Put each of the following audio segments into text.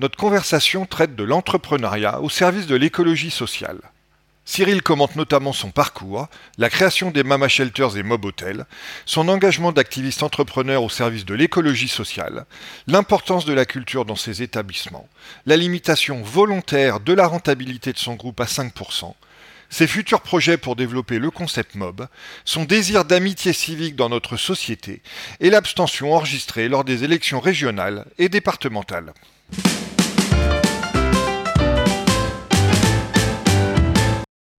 Notre conversation traite de l'entrepreneuriat au service de l'écologie sociale. Cyril commente notamment son parcours, la création des Mama Shelters et Mob Hotels, son engagement d'activiste entrepreneur au service de l'écologie sociale, l'importance de la culture dans ses établissements, la limitation volontaire de la rentabilité de son groupe à 5%, ses futurs projets pour développer le concept mob, son désir d'amitié civique dans notre société et l'abstention enregistrée lors des élections régionales et départementales.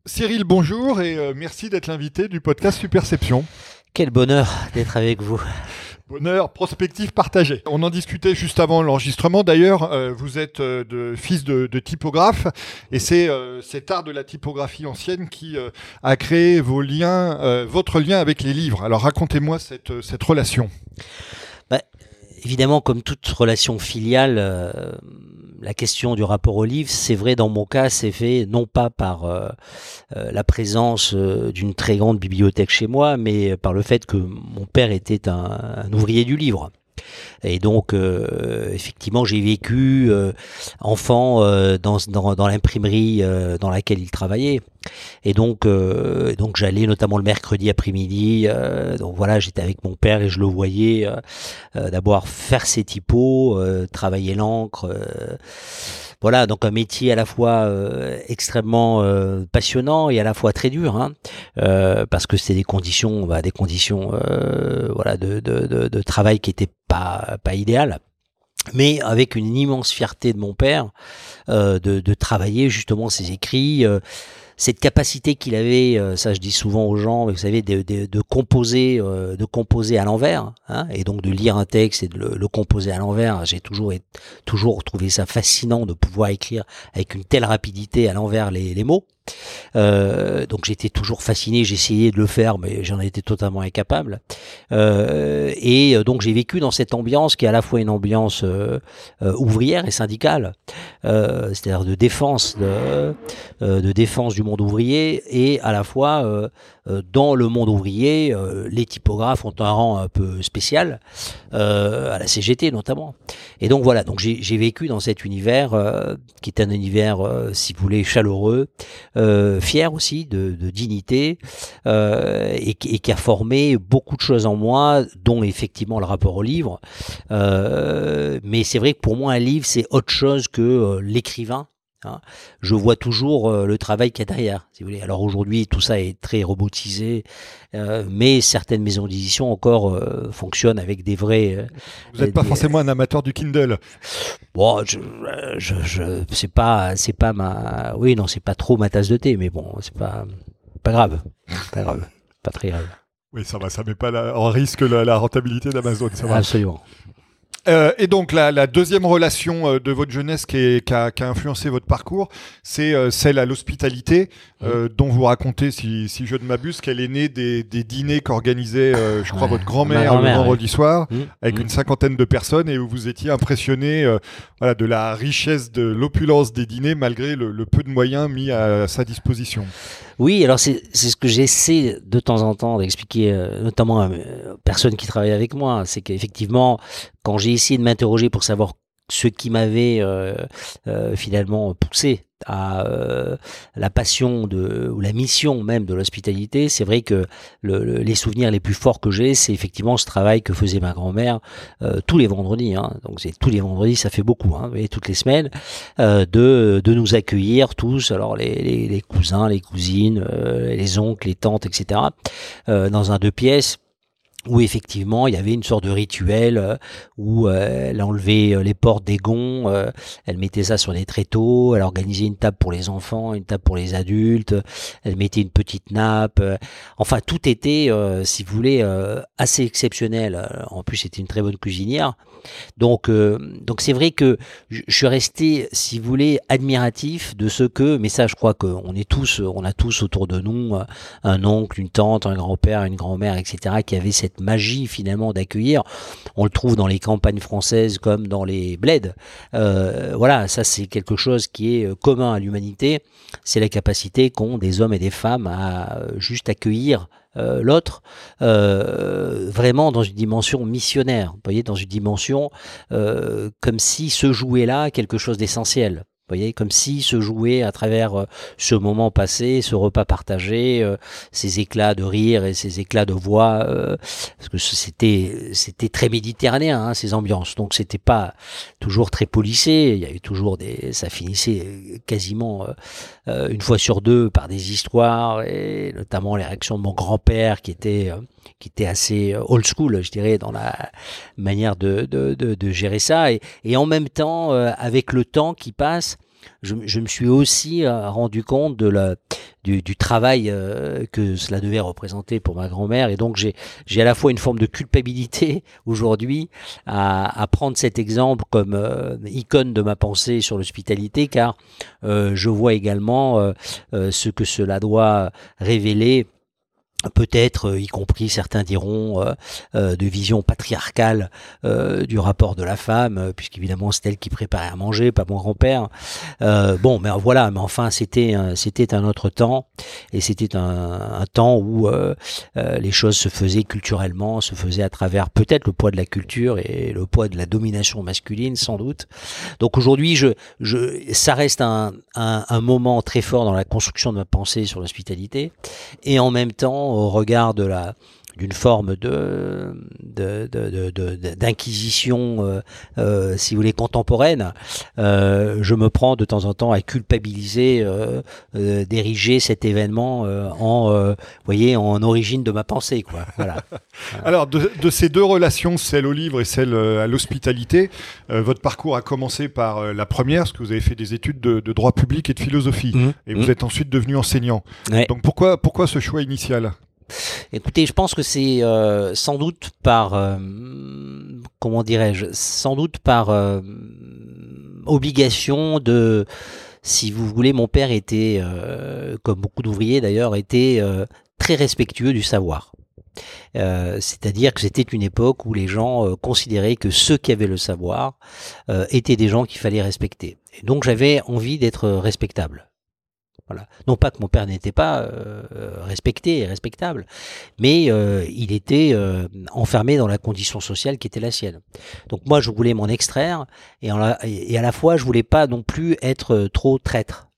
Cyril, bonjour et euh, merci d'être l'invité du podcast Superception. Quel bonheur d'être avec vous. Bonheur, prospective partagée. On en discutait juste avant l'enregistrement. D'ailleurs, euh, vous êtes euh, de, fils de, typographe et c'est euh, cet art de la typographie ancienne qui a créé vos liens, votre lien avec les livres. Alors racontez-moi cette, cette relation. Évidemment, comme toute relation filiale, la question du rapport au livre, c'est vrai dans mon cas, c'est fait non pas par euh, euh, la présence euh, d'une très grande bibliothèque chez moi, mais par le fait que mon père était un ouvrier du livre. Et donc, euh, effectivement, j'ai vécu euh, enfant euh, dans, dans, l'imprimerie dans laquelle il travaillait. Et donc, donc j'allais notamment le mercredi après-midi. donc voilà, j'étais avec mon père et je le voyais d'abord faire ses typos, travailler l'encre voilà, donc un métier à la fois euh, extrêmement euh, passionnant et à la fois très dur, hein, euh, parce que c'est des conditions, bah, des conditions, voilà, de, travail qui étaient pas pas idéales. Mais avec une immense fierté de mon père de, de, travailler justement ses écrits, cette capacité qu'il avait, euh, ça je dis souvent aux gens, vous savez, de, composer, euh, de composer à l'envers, hein, et donc de lire un texte et de le, le composer à l'envers. J'ai toujours, toujours trouvé ça fascinant de pouvoir écrire avec une telle rapidité à l'envers les, les mots. Euh, donc j'étais toujours fasciné, j'essayais de le faire, mais j'en étais totalement incapable. Euh, et euh, donc j'ai vécu dans cette ambiance qui est à la fois une ambiance euh, euh ouvrière et syndicale, c'est-à-dire de défense de, de, défense du monde ouvrier et à la fois dans le monde ouvrier, les typographes ont un rang un peu spécial à la CGT notamment. Et donc voilà, donc j'ai vécu dans cet univers qui est un univers, si vous voulez, chaleureux. Euh, fier aussi de, dignité euh, et, qui a formé beaucoup de choses en moi, dont effectivement le rapport au livre. Euh, mais c'est vrai que pour moi un livre c'est autre chose que l'écrivain. Hein. Je vois toujours le travail qu'il y a derrière. Si vous voulez. Alors aujourd'hui, tout ça est très robotisé, mais certaines maisons d'édition encore fonctionnent avec des vrais. Vous n'êtes pas forcément un amateur du Kindle. Bon, je, je, je c'est pas, c'est pas ma, oui, non, c'est pas trop ma tasse de thé, mais bon, c'est pas, pas grave, pas grave, pas très grave. Oui, ça va, ça met pas en risque la, la rentabilité d'Amazon, ça va. Euh, et donc la, deuxième relation euh, de votre jeunesse qui, qui, a, influencé votre parcours, c'est euh, celle à l'hospitalité, mmh. dont vous racontez, si, je ne m'abuse, qu'elle est née des, dîners qu'organisait, je crois, votre grand-mère le vendredi soir, mmh. avec mmh. une cinquantaine de personnes, et où vous étiez impressionné voilà, de la richesse, de l'opulence des dîners, malgré le, peu de moyens mis à sa disposition. Oui, alors c'est ce que j'essaie de temps en temps d'expliquer, notamment à personnes qui travaillent avec moi, c'est qu'effectivement, quand j'ai essayé de m'interroger pour savoir ce qui m'avait euh, euh, finalement poussé à euh, la passion de ou la mission même de l'hospitalité, c'est vrai que les souvenirs les plus forts que j'ai, c'est effectivement ce travail que faisait ma grand-mère tous les vendredis. Hein. donc c'est tous les vendredis, ça fait beaucoup, hein, et toutes les semaines, de, de nous accueillir tous, alors les, les, les cousins, les cousines, les oncles, les tantes, etc. dans un deux pièces où effectivement il y avait une sorte de rituel euh, où euh, elle enlevait euh, les portes des gonds, elle mettait ça sur des tréteaux, elle organisait une table pour les enfants, une table pour les adultes, elle mettait une petite nappe, enfin tout était, si vous voulez, assez exceptionnel. En plus c'était une très bonne cuisinière. Donc donc c'est vrai que je suis resté, si vous voulez, admiratif de ce que, mais ça je crois qu'on est tous, on a tous autour de nous un oncle, une tante, un grand-père, une grand-mère, etc. qui avait cette magie finalement d'accueillir. On le trouve dans les campagnes françaises comme dans les bleds. Euh, voilà, ça c'est quelque chose qui est euh, commun à l'humanité. C'est la capacité qu'ont des hommes et des femmes à euh, juste accueillir l'autre vraiment dans une dimension missionnaire, vous voyez, dans une dimension comme si se jouait là quelque chose d'essentiel voyez, comme si se jouait à travers euh, ce moment passé, ce repas partagé, euh, ces éclats de rire et ces éclats de voix, euh, parce que c'était c'était très méditerranéen hein, ces ambiances. Donc c'était pas toujours très polissé. Il y avait toujours des, ça finissait quasiment une fois sur deux par des histoires et notamment les réactions de mon grand-père qui était qui était assez old school, je dirais, dans la manière de, de, gérer ça. Et, en même temps, avec le temps qui passe, je, me suis aussi euh, rendu compte de la, du, travail euh, que cela devait représenter pour ma grand-mère. Et donc, j'ai à la fois une forme de culpabilité aujourd'hui à, à, prendre cet exemple comme euh, icône de ma pensée sur l'hospitalité, car je vois également ce que cela doit révéler peut-être, euh, y compris certains diront, euh, euh, de vision patriarcale du rapport de la femme, puisqu'évidemment c'est elle qui préparait à manger, pas mon grand-père. bon, mais voilà, mais enfin c'était c'était un autre temps, et c'était un, un, temps où les choses se faisaient culturellement, se faisaient à travers peut-être le poids de la culture et le poids de la domination masculine, sans doute. Donc aujourd'hui, je, je, ça reste un, un, un moment très fort dans la construction de ma pensée sur l'hospitalité, et en même temps au regard de la d'une forme de d'inquisition, euh, euh, si vous voulez, contemporaine, euh, je me prends de temps en temps à culpabiliser, d'ériger cet événement en, voyez, en origine de ma pensée, quoi. Voilà. Alors, de, ces deux relations, celle au livre et celle à l'hospitalité, votre parcours a commencé par la première, parce que vous avez fait des études de, droit public et de philosophie, mmh. et vous mmh. êtes ensuite devenu enseignant. Donc, pourquoi, pourquoi ce choix initial? Écoutez, je pense que c'est euh, sans doute par, euh, comment dirais-je, sans doute par euh, obligation de, si vous voulez, mon père était, comme beaucoup d'ouvriers d'ailleurs, était très respectueux du savoir. C'est-à-dire que c'était une époque où les gens considéraient que ceux qui avaient le savoir étaient des gens qu'il fallait respecter. Et donc j'avais envie d'être respectable. Non pas que mon père n'était pas euh, respecté et respectable, mais euh, il était euh, enfermé dans la condition sociale qui était la sienne. Donc moi, je voulais m'en extraire et, et à la fois, je voulais pas non plus être trop traître.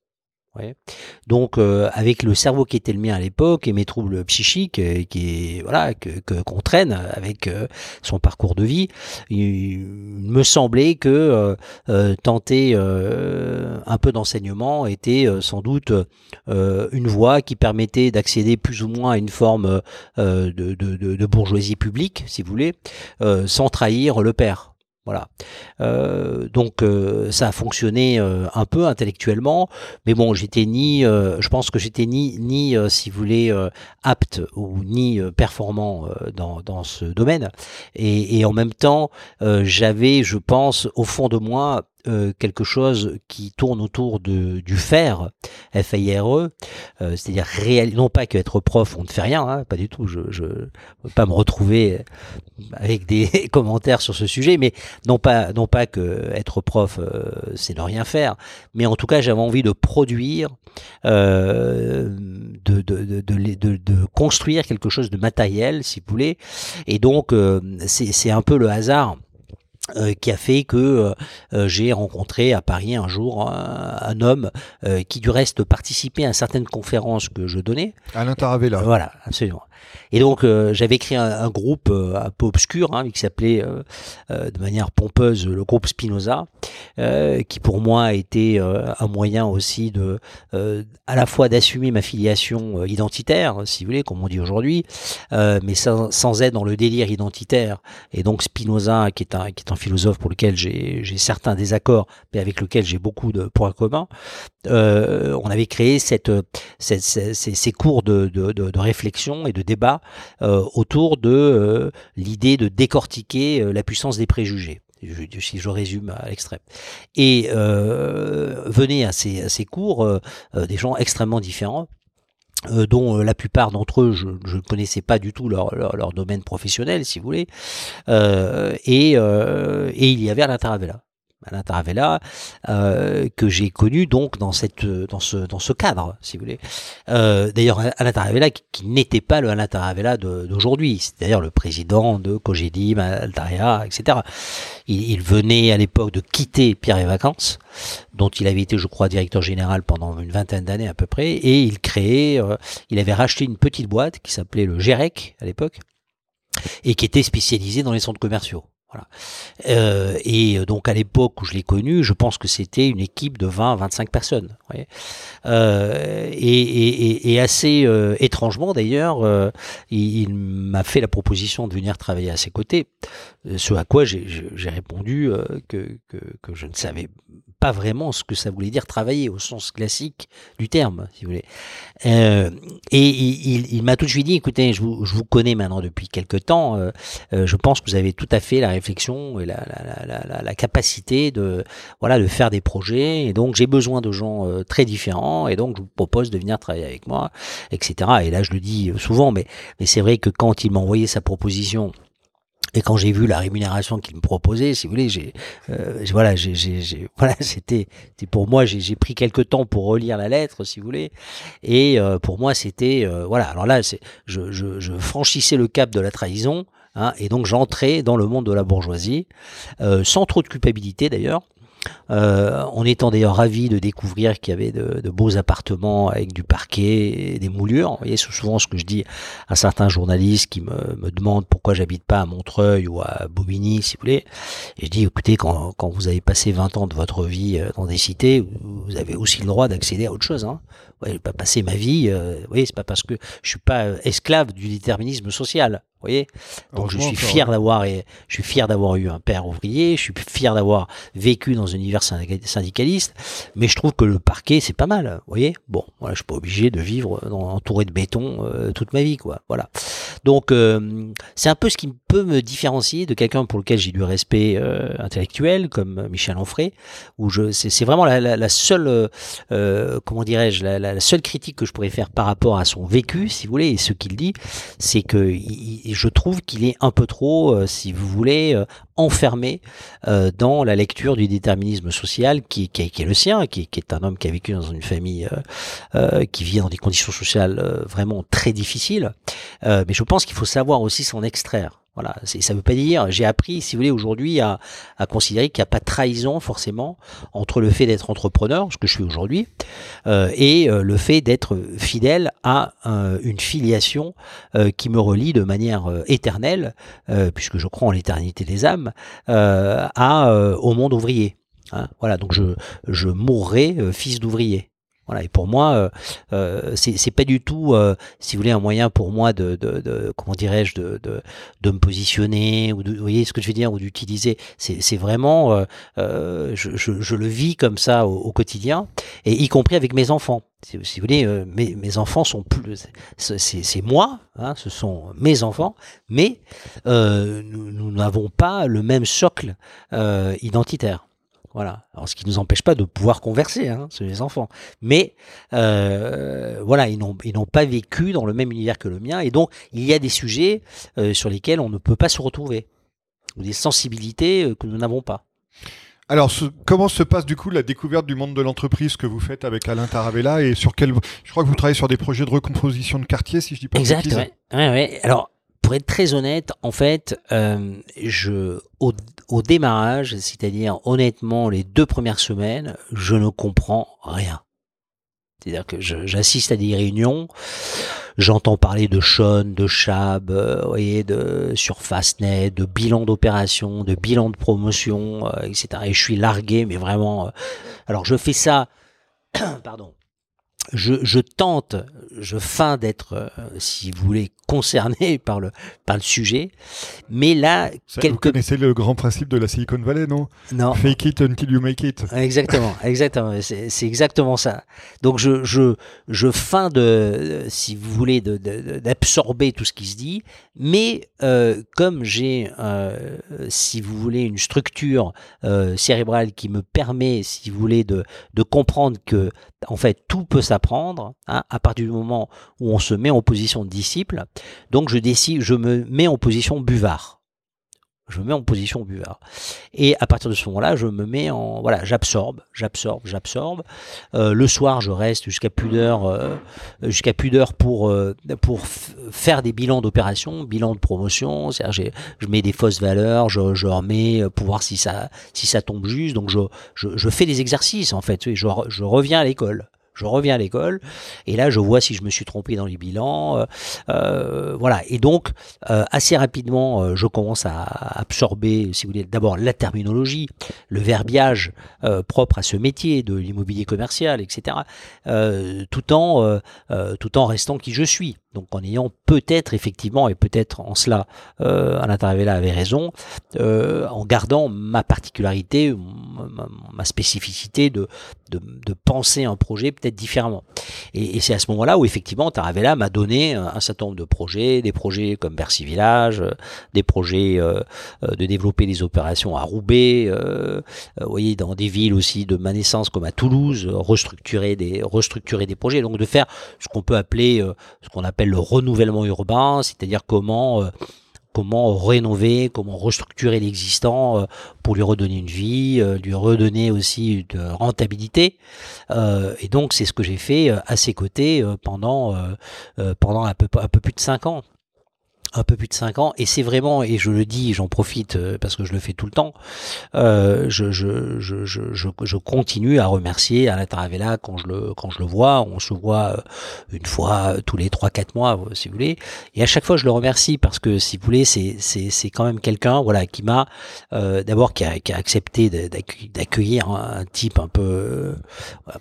Donc, euh, avec le cerveau qui était le mien à l'époque et mes troubles psychiques, euh, qui voilà que qu'on traîne avec euh, son parcours de vie, il, me semblait que tenter un peu d'enseignement était sans doute une voie qui permettait d'accéder plus ou moins à une forme de, de, de, bourgeoisie publique, si vous voulez, sans trahir le père. Voilà. Euh, donc euh, ça a fonctionné euh, un peu intellectuellement, mais bon, j'étais ni, je pense que j'étais ni, ni si vous voulez, apte ou ni performant dans, dans ce domaine. Et, et en même temps, j'avais, je pense, au fond de moi, euh, quelque chose qui tourne autour de, du faire, F-A-I-R-E, euh, c'est-à-dire réel, non pas qu'être prof, on ne fait rien, hein, pas du tout, je ne veux pas me retrouver avec des commentaires sur ce sujet, mais non pas, non pas que être prof, euh, c'est ne rien faire, mais en tout cas, j'avais envie de produire, de, de, de, de, construire quelque chose de matériel, si vous voulez, et donc, c'est un peu le hasard Euh, qui a fait que euh, euh, j'ai rencontré à Paris un jour un, homme qui du reste participait à certaines conférences que je donnais. Alain Taravella. voilà, absolument. Et donc j'avais créé un, groupe un peu obscur hein, qui s'appelait de manière pompeuse le groupe Spinoza, qui pour moi était un moyen aussi de à la fois d'assumer ma filiation identitaire, si vous voulez, comme on dit aujourd'hui, mais sans, sans, être dans le délire identitaire. Et donc Spinoza, qui est un, qui est un philosophe pour lequel j'ai certains désaccords, mais avec lequel j'ai beaucoup de points communs, euh, on avait créé cette, cette ces, ces, cours de, de, de, réflexion et de débat euh, autour de euh, l'idée de décortiquer euh, la puissance des préjugés si je résume à l'extrême. Et venaient à ces, ces cours des gens extrêmement différents, euh, dont euh, la plupart d'entre eux, je ne connaissais pas du tout leur, leur, domaine professionnel, si vous voulez, euh, et, il y avait Alain Taravella. Alain Taravella, euh, que j'ai connu donc dans cette dans ce dans ce cadre, si vous voulez. Euh, d'ailleurs, Alain Taravella qui, n'était pas le Alain Taravella d'aujourd'hui, c'est d'ailleurs le président de Cogedim, Altaria, etc. Il, il, venait à l'époque de quitter Pierre et Vacances, dont il avait été, je crois, directeur général pendant une vingtaine d'années à peu près, et il créait, euh, il avait racheté une petite boîte qui s'appelait le GEREC à l'époque, et qui était spécialisée dans les centres commerciaux. Euh, et donc à l'époque où je l'ai connu, je pense que c'était une équipe de 20 25 personnes. Euh, et, assez euh, étrangement d'ailleurs, euh, il, m'a fait la proposition de venir travailler à ses côtés, euh, ce à quoi j'ai répondu que, que, que, je ne savais pas vraiment ce que ça voulait dire travailler au sens classique du terme, si vous voulez. Euh, et il, il, m'a tout de suite dit, écoutez, je vous, je vous connais maintenant depuis quelque temps, euh, euh, je pense que vous avez tout à fait la réflexion et la, la, la, la capacité de, voilà, de faire des projets, et donc j'ai besoin de gens euh, très différents, et donc je vous propose de venir travailler avec moi, etc. Et là, je le dis souvent, mais, mais c'est vrai que quand il m'a envoyé sa proposition, et quand j'ai vu la rémunération qu'il me proposait, si vous voulez, j'ai, euh, voilà, j'ai, voilà, c'était, c'était pour moi, j'ai, pris quelques temps pour relire la lettre, si vous voulez, et euh, pour moi, c'était, euh, voilà. Alors là, c'est, je, je, je, franchissais le cap de la trahison, hein, et donc j'entrais dans le monde de la bourgeoisie, euh, sans trop de culpabilité d'ailleurs. Euh, on étant d'ailleurs ravi de découvrir qu'il y avait de, beaux appartements avec du parquet et des moulures. Vous voyez, c'est souvent ce que je dis à certains journalistes qui me, me demandent pourquoi j'habite pas à Montreuil ou à Bobigny, si vous voulez. Et je dis, écoutez, quand, quand vous avez passé 20 ans de votre vie euh, dans des cités, vous avez aussi le droit d'accéder à autre chose. Hein. Ouais, pas passer ma vie. Euh, vous voyez, c'est pas parce que je suis pas euh, esclave du déterminisme social voyez. Donc je suis fier d'avoir je suis fier d'avoir eu un père ouvrier, je suis fier d'avoir vécu dans un univers syndicaliste, mais je trouve que le parquet c'est pas mal, vous voyez. Bon, voilà, je suis pas obligé de vivre entouré de béton euh, toute ma vie quoi. Voilà. Donc euh, c'est un peu ce qui peut me différencier de quelqu'un pour lequel j'ai du respect euh, intellectuel comme Michel Onfray où je c'est vraiment la, la, la seule comment dirais-je la, la, seule critique que je pourrais faire par rapport à son vécu si vous voulez et ce qu'il dit, c'est que il, je trouve qu'il est un peu trop, euh, si vous voulez, euh, enfermé euh, dans la lecture du déterminisme social qui, qui, est le sien, qui, qui, est un homme qui a vécu dans une famille qui vit dans des conditions sociales vraiment très difficiles. mais je pense qu'il faut savoir aussi s'en extraire. Voilà, ça ne veut pas dire, j'ai appris, si vous voulez, aujourd'hui à, considérer qu'il n'y a pas de trahison forcément entre le fait d'être entrepreneur, ce que je suis aujourd'hui, euh, et euh, le fait d'être fidèle à euh, une filiation qui me relie de manière éternelle, puisque je crois en l'éternité des âmes, à, au monde ouvrier. Hein. voilà, donc je mourrai fils d'ouvrier. Voilà, et pour moi, euh, euh c'est pas du tout, euh, si vous voulez, un moyen pour moi de, de, de comment dirais-je, de, de, de, me positionner ou de, vous voyez ce que je veux dire, ou d'utiliser. C'est vraiment, euh, euh, je, je, je, le vis comme ça au, au, quotidien, et y compris avec mes enfants. Si, vous voulez, mes, mes enfants sont plus, c'est moi, hein, ce sont mes enfants, mais nous n'avons pas le même socle identitaire. Voilà. Alors, ce qui ne nous empêche pas de pouvoir converser, hein, c'est les enfants. Mais euh, voilà, ils n'ont ils n'ont pas vécu dans le même univers que le mien, et donc il y a des sujets euh, sur lesquels on ne peut pas se retrouver, ou des sensibilités euh, que nous n'avons pas. Alors, ce, comment se passe du coup la découverte du monde de l'entreprise que vous faites avec Alain Taravella et sur quel Je crois que vous travaillez sur des projets de recomposition de quartier, si je dis pas exact, ouais, ouais. Alors, pour être très honnête, en fait, euh, au, démarrage, c'est-à-dire honnêtement les deux premières semaines, je ne comprends rien. C'est-à-dire que j'assiste à des réunions, j'entends parler de Sean, de Chab, euh, voyez, de surface net, de bilan d'opération, de bilan de promotion, euh, etc. Et je suis largué, mais vraiment. Euh, alors je fais ça, pardon, je, je, tente, je feins d'être, euh, si vous voulez, concerné par le, par le sujet. Mais là, Ça, Vous connaissez le grand principe de la Silicon Valley, non? Non. Fake it until you make it. Exactement, exactement. C'est exactement ça. Donc je, je, je feins de, si vous voulez, d'absorber tout ce qui se dit. Mais euh, comme j'ai, euh, si vous voulez, une structure euh, cérébrale qui me permet, si vous voulez, de, de comprendre que en fait, tout peut s'apprendre hein, à partir du moment où on se met en position de disciple. Donc, je décide, je me mets en position buvard je me mets en position buvard. Et à partir de ce moment-là, je me mets en voilà, j'absorbe, j'absorbe, j'absorbe. Euh, le soir, je reste jusqu'à plus d'heures, euh, jusqu'à pour euh, pour faire des bilans d'opération, bilan de promotion. C'est-à-dire, je mets des fausses valeurs, je, je remets pour voir si ça si ça tombe juste. Donc je je, je fais des exercices en fait. Je, je reviens à l'école je reviens à l'école et là je vois si je me suis trompé dans les bilans euh, euh voilà. Et donc euh, assez rapidement je commence à absorber si vous voulez d'abord la terminologie le verbiage propre à ce métier de l'immobilier commercial etc tout en tout en restant qui je suis donc en ayant peut-être effectivement, et peut-être en cela euh, Anna Taravella avait raison, euh, en gardant ma particularité, ma, spécificité de, de, de, penser un projet peut-être différemment. Et, c'est à ce moment-là où effectivement Taravella m'a donné un, certain nombre de projets, des projets comme Bercy Village, euh, des projets euh, euh, de développer des opérations à Roubaix, euh, vous voyez, dans des villes aussi de ma naissance comme à Toulouse, restructurer des, restructurer des projets, donc de faire ce qu'on peut appeler, ce qu'on appelle le renouvellement urbain, c'est-à-dire comment euh, comment rénover, comment restructurer l'existant euh, pour lui redonner une vie, euh, lui redonner aussi une rentabilité. et donc c'est ce que j'ai fait à ses côtés pendant pendant un peu un peu plus de cinq ans un peu plus de 5 ans. Et c'est vraiment et je le dis j'en profite euh, parce que je le fais tout le temps euh, je, je, je, je, je continue à remercier Alain Taravella quand je le quand je le vois. On se voit euh, une fois tous les 3 4 mois euh, si vous voulez. Et à chaque fois je le remercie parce que si vous voulez c'est c'est c'est quand même quelqu'un voilà qui m'a euh, d'abord qui a, qui a accepté d'accueillir un, type un peu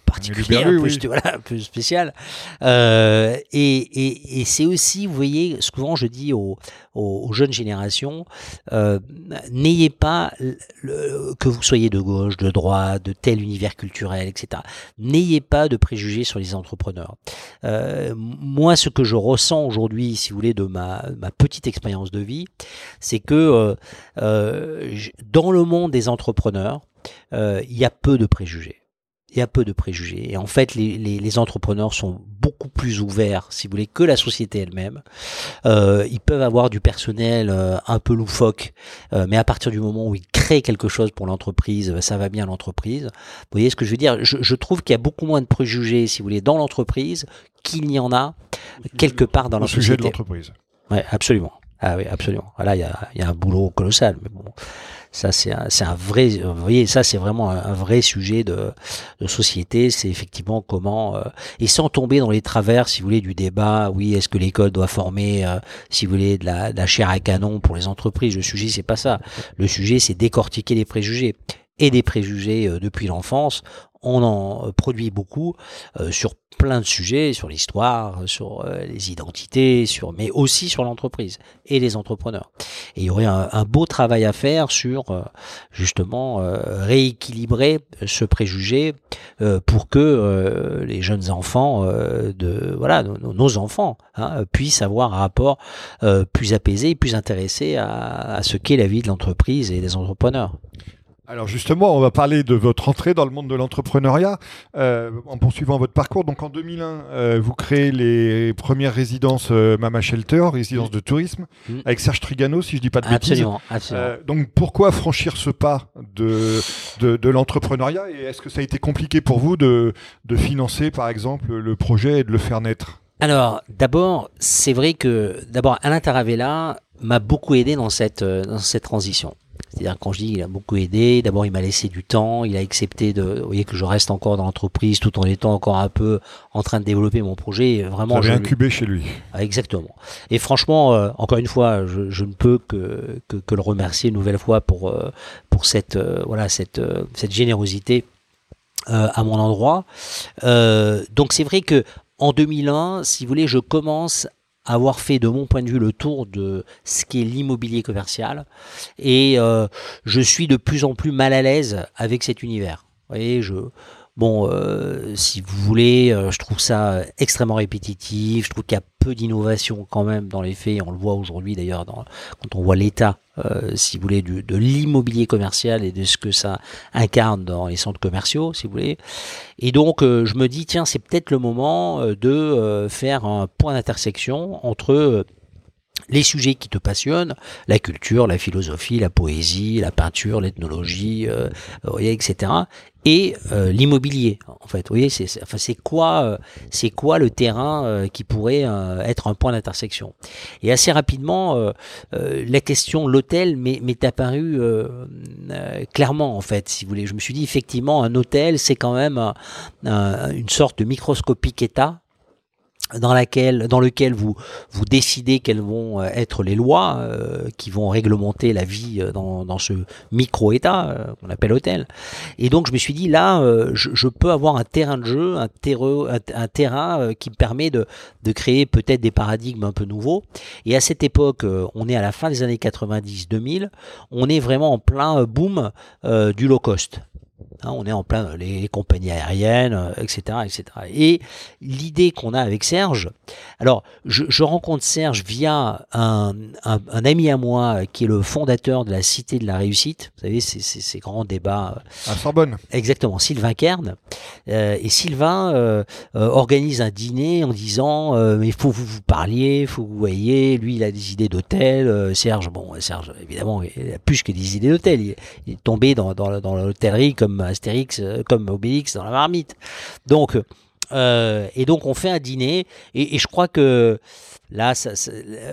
particulier un peu, voilà un peu spécial. Euh, et et, et c'est aussi vous voyez souvent je dis aux, jeunes générations, euh, n'ayez pas, que vous soyez de gauche, de droite, de tel univers culturel, etc., n'ayez pas de préjugés sur les entrepreneurs. Euh, moi, ce que je ressens aujourd'hui, si vous voulez, de ma, petite expérience de vie, c'est que euh, dans le monde des entrepreneurs, il y a peu de préjugés il y a peu de préjugés. Et en fait, les, les, les, entrepreneurs sont beaucoup plus ouverts, si vous voulez, que la société elle-même. Euh, ils peuvent avoir du personnel euh, un peu loufoque, euh, mais à partir du moment où ils créent quelque chose pour l'entreprise, ça va bien l'entreprise. Vous voyez ce que je veux dire? Je, je, trouve qu'il y a beaucoup moins de préjugés, si vous voulez, dans l'entreprise qu'il n'y en a quelque part dans la société. sujet de l'entreprise. Ouais, absolument. Ah oui, absolument. Là, il y a, y a un boulot colossal, mais bon. Ça, c'est un, un, vrai, voyez, ça, c'est vraiment un, vrai sujet de, de société. C'est effectivement comment, euh, et sans tomber dans les travers, si vous voulez, du débat. Oui, est-ce que l'école doit former, euh, si vous voulez, de la, de la chair à canon pour les entreprises Le sujet, c'est pas ça. Le sujet, c'est décortiquer les préjugés et des préjugés euh, depuis l'enfance. On en produit beaucoup sur plein de sujets sur l'histoire, sur euh, les identités, sur mais aussi sur l'entreprise et les entrepreneurs. Et il y aurait un, beau travail à faire sur euh, justement euh, rééquilibrer ce préjugé pour que les jeunes enfants de voilà nos, enfants hein, puissent avoir un rapport plus apaisé, plus intéressé à ce qu'est la vie de l'entreprise et des entrepreneurs. Alors justement, on va parler de votre entrée dans le monde de l'entrepreneuriat euh, en poursuivant votre parcours. Donc en 2001, euh, vous créez les premières résidences euh, Mama Shelter, résidences de tourisme, mm. avec Serge Trigano, si je dis pas de bêtises. Absolument. donc pourquoi franchir ce pas de, de, l'entrepreneuriat et est-ce que ça a été compliqué pour vous de, de financer par exemple le projet et de le faire naître? Alors, d'abord, c'est vrai que d'abord Alain Taravella m'a beaucoup aidé dans cette dans cette transition. C'est-à-dire quand je dis il a beaucoup aidé, d'abord il m'a laissé du temps, il a accepté de, vous voyez que je reste encore dans l'entreprise tout en étant encore un peu en train de développer mon projet. Vraiment, j'ai incubé chez lui. Ah, exactement. Et franchement, euh, encore une fois, je, je ne peux que, que, que, le remercier une nouvelle fois pour euh, pour cette euh, voilà cette cette générosité à mon endroit. donc c'est vrai que en 2001, si vous voulez, je commence avoir fait de mon point de vue le tour de ce qu'est l'immobilier commercial et euh, je suis de plus en plus mal à l'aise avec cet univers. Vous je bon, euh, si vous voulez, euh, je trouve ça extrêmement répétitif. Je trouve qu'il y a peu d'innovation quand même dans les faits. On le voit aujourd'hui d'ailleurs quand on voit l'état, si vous voulez, de l'immobilier commercial et de ce que ça incarne dans les centres commerciaux, si vous voulez. Et donc, je me dis, tiens, c'est peut-être le moment de faire un point d'intersection entre les sujets qui te passionnent, la culture, la philosophie, la poésie, la peinture, l'ethnologie, euh, etc. Et euh, l'immobilier, en fait. Vous voyez, c'est enfin, quoi, euh, c'est quoi le terrain euh, qui pourrait être un point d'intersection? Et assez rapidement, la question l'hôtel m'est apparue clairement, en fait, si vous voulez. Je me suis dit effectivement, un hôtel, c'est quand même une sorte de microscopique état dans laquelle, dans lequel vous vous décidez quelles vont euh, être les lois euh, qui vont réglementer la vie euh, dans, dans ce micro-état qu'on appelle hôtel. Et donc je me suis dit là, je, je, peux avoir un terrain de jeu, un, terreau, un, terrain qui me permet de, de créer peut-être des paradigmes un peu nouveaux. Et à cette époque, on est à la fin des années 90-2000, on est vraiment en plein boom du low cost. Hein, on est en plein les, compagnies aériennes, etc., euh, etc. Et l'idée qu'on a avec Serge, alors je, rencontre Serge via un, ami à moi qui est le fondateur de la Cité de la Réussite. Vous savez, ces grands débats. À Sorbonne. Exactement, Sylvain Kern. Euh, et Sylvain euh, organise un dîner en disant mais il faut que vous vous parliez, il faut que vous voyez. Lui, il a des idées d'hôtel. Serge, bon, Serge, évidemment, il a plus que des idées d'hôtel. Il, est tombé dans, dans, dans l'hôtellerie comme Astérix euh, comme Obélix dans la marmite. Donc, euh, et donc on fait un dîner et, je crois que là, ça,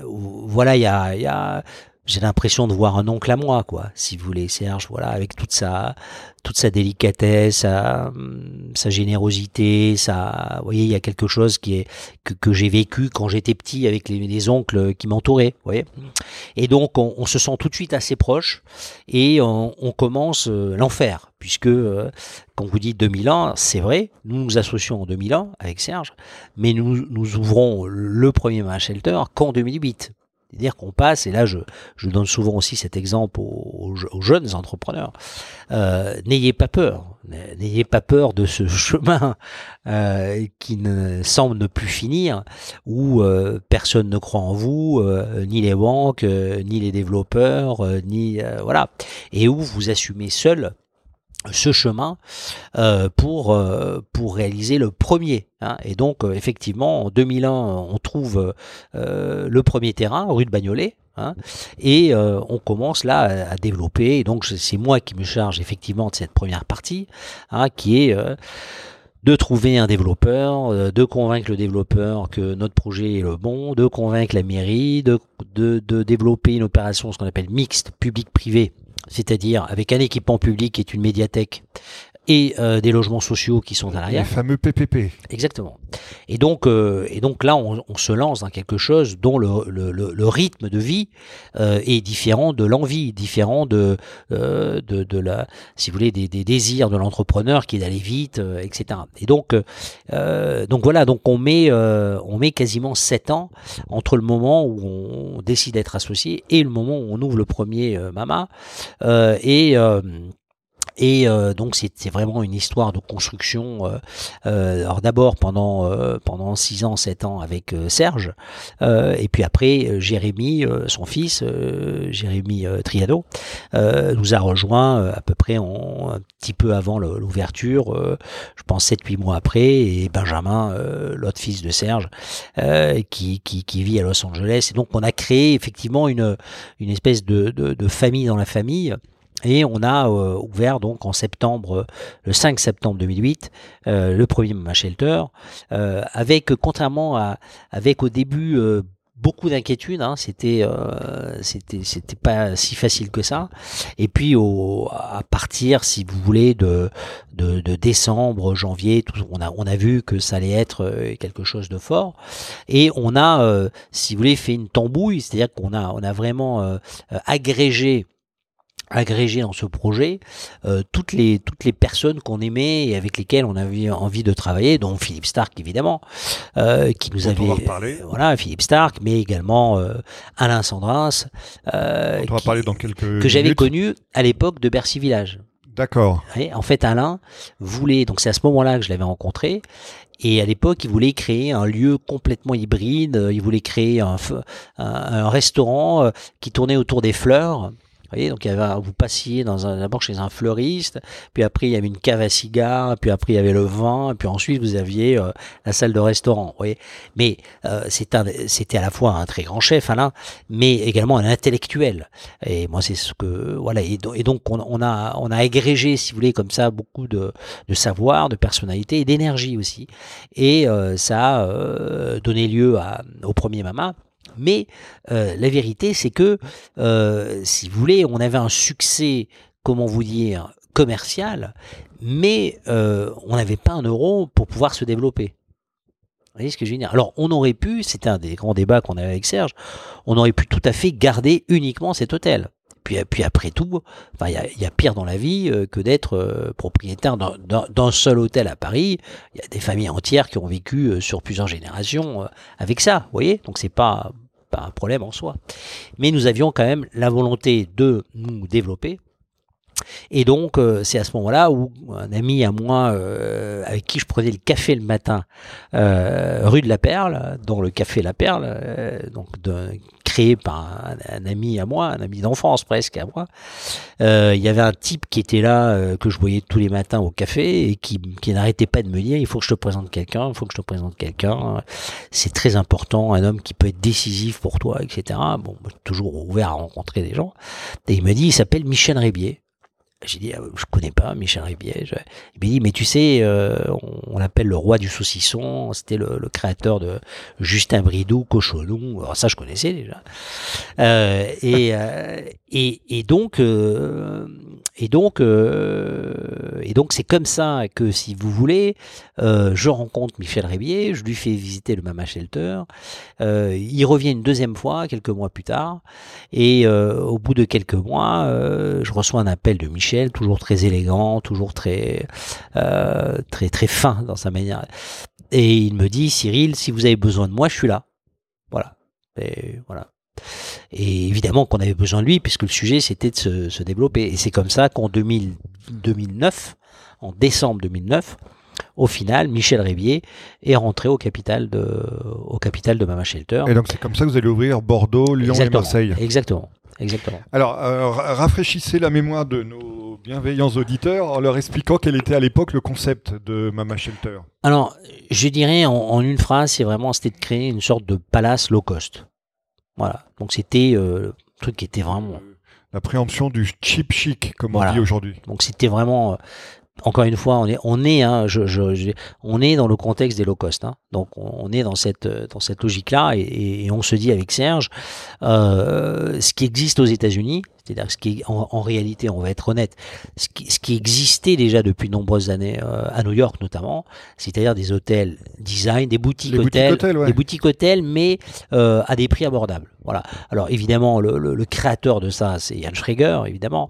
voilà, il y a j'ai l'impression de voir un oncle à moi, quoi, si vous voulez, Serge, voilà, avec toute sa, toute sa délicatesse, sa, sa générosité, sa, vous voyez, il y a quelque chose qui est, que, que j'ai vécu quand j'étais petit avec les, les oncles qui m'entouraient, vous voyez. Et donc, on, on, se sent tout de suite assez proche et on, on commence euh, l'enfer, puisque, euh, quand vous dites 2001, c'est vrai, nous nous associons en 2001 avec Serge, mais nous, nous ouvrons le premier match shelter qu'en 2008. C'est-à-dire qu'on passe, et là je, je, donne souvent aussi cet exemple aux, jeunes entrepreneurs, euh, n'ayez pas peur, n'ayez pas peur de ce chemin euh, qui ne semble ne plus finir, où euh, personne ne croit en vous, ni les banques, ni les développeurs, ni voilà, et où vous assumez seul ce chemin euh, pour euh, pour réaliser le premier. Hein. Et donc euh, effectivement en 2001 on trouve le premier terrain rue de Bagnolet. Hein, et on commence là à, développer. Et donc c'est moi qui me charge effectivement de cette première partie, hein, qui est de trouver un développeur, de convaincre le développeur que notre projet est le bon, de convaincre la mairie, de développer une opération, ce qu'on appelle mixte, public-privé, c'est-à-dire avec un équipement public qui est une médiathèque et euh, des logements sociaux qui sont à l'arrière. Les fameux PPP. Exactement. Et donc, euh, et donc là, on, on, se lance dans quelque chose dont le, le, le, rythme de vie euh, est différent de l'envie, différent de, euh, de, de, la, si vous voulez, des, des désirs de l'entrepreneur qui est d'aller vite, euh, etc. Et donc, donc voilà, donc on met, on met quasiment sept ans entre le moment où on décide d'être associé et le moment où on ouvre le premier Mama. et et euh, donc c'est vraiment une histoire de construction. Euh, euh alors d'abord pendant euh, pendant six ans, sept ans avec Serge, et puis après Jérémy, son fils, Jérémy Triado, nous a rejoint à peu près en, un petit peu avant l'ouverture, je pense sept huit mois après, et Benjamin, l'autre fils de Serge, qui, qui, qui vit à Los Angeles. Et donc on a créé effectivement une une espèce de, de, de famille dans la famille Et on a ouvert donc en septembre, le 5 septembre 2008, le premier Mama Shelter, avec contrairement à, avec au début beaucoup d'inquiétudes. Hein. C'était, euh, c'était, c'était pas si facile que ça. Et puis au, à partir, si vous voulez, de, de, de décembre, janvier, tout, on a, on a vu que ça allait être euh, quelque chose de fort. Et on a, euh, si vous voulez, fait une tambouille, c'est-à-dire qu'on a, on a vraiment euh, agrégé agrégé dans ce projet euh, toutes les toutes les personnes qu'on aimait et avec lesquelles on avait envie de travailler dont Philippe Stark évidemment euh, qui nous avait euh, voilà Philippe Stark mais également euh, Alain Sandras euh, on va parler dans quelques que j'avais connu à l'époque de Bercy Village D'accord. En fait, Alain voulait, donc c'est à ce moment-là que je l'avais rencontré, et à l'époque, il voulait créer un lieu complètement hybride. Il voulait créer un, un, un restaurant qui tournait autour des fleurs voyez, donc il y avait, vous passiez dans un, d'abord chez un fleuriste, puis après il y avait une cave à cigares, puis après il y avait le vin, puis ensuite vous aviez euh, la salle de restaurant. Vous voyez, mais euh, c'était à la fois un très grand chef, Alain, mais également un intellectuel. Et moi c'est ce que voilà. Et, donc on, on, a on a agrégé, si vous voulez, comme ça beaucoup de, de savoir, de personnalité et d'énergie aussi. Et euh, ça a euh, donné lieu à, au premier Mama mais euh, la vérité, c'est que, euh, si vous voulez, on avait un succès, comment vous dire, commercial, mais euh, on n'avait pas un euro pour pouvoir se développer. Vous voyez ce que je veux dire? Alors, on aurait pu, c'était un des grands débats qu'on avait avec Serge, on aurait pu tout à fait garder uniquement cet hôtel. Puis, puis après tout, il y, y, a pire dans la vie que d'être propriétaire d'un seul hôtel à Paris. Il y a des familles entières qui ont vécu sur plusieurs générations avec ça. Vous voyez? Donc c'est pas pas un problème en soi. Mais nous avions quand même la volonté de nous développer. Et donc, euh, c'est à ce moment-là où un ami à moi, euh, avec qui je prenais le café le matin, euh, rue de la Perle, dans le café La Perle, donc de, créé par un, ami à moi, un ami d'enfance presque à moi. Euh, il y avait un type qui était là, euh, que je voyais tous les matins au café, et qui, qui n'arrêtait pas de me dire, il faut que je te présente quelqu'un, il faut que je te présente quelqu'un, c'est très important, un homme qui peut être décisif pour toi, etc. Bon, toujours ouvert à rencontrer des gens. Et il me dit, il s'appelle Michel Rébier. J'ai dit, ah, je connais pas Michel Ribier. Il m'a dit, mais tu sais, euh, on, l'appelle le roi du saucisson. C'était le, le, créateur de Justin Bridou, Cochonou. Alors ça, je connaissais déjà. Euh, et, euh, et, et, donc, euh, et donc, euh, et donc, c'est comme ça que, si vous voulez, je rencontre Michel Ribier, je lui fais visiter le Mama Shelter. il revient une deuxième fois, quelques mois plus tard, et au bout de quelques mois, je reçois un appel de Michel toujours très élégant, toujours très, euh, très, très fin dans sa manière. Et il me dit, Cyril, si vous avez besoin de moi, je suis là. Voilà. Et voilà. Et évidemment qu'on avait besoin de lui, puisque le sujet c'était de se, développer. Et c'est comme ça qu'en 2009, en décembre 2009, au final, Michel Révier est rentré au capital de, au capital de Mama Shelter. Et donc c'est comme ça que vous allez ouvrir Bordeaux, Lyon et Marseille. Exactement. Exactement. Alors, euh, rafraîchissez la mémoire de nos bienveillants auditeurs en leur expliquant quel était à l'époque le concept de Mama Shelter. Alors, je dirais en, une phrase, c'est vraiment c'était de créer une sorte de palace low cost. Voilà. Donc c'était euh, un truc qui était vraiment euh, la préemption du cheap chic, comme on dit aujourd'hui. Donc c'était vraiment encore une fois, on est, on est, hein, je, je, on est dans le contexte des low cost. Hein. Donc, on est dans cette, dans cette logique-là, et, et, on se dit avec Serge, euh, ce qui existe aux États-Unis, c'est-à-dire ce qui, en, en, réalité, on va être honnête, ce qui, ce qui existait déjà depuis de nombreuses années euh, à New York notamment, c'est-à-dire des hôtels design, des boutiques hôtels, des boutiques hôtels, mais euh, à des prix abordables. Voilà. Alors évidemment, le, le, le créateur de ça, c'est Jan Schrager, évidemment.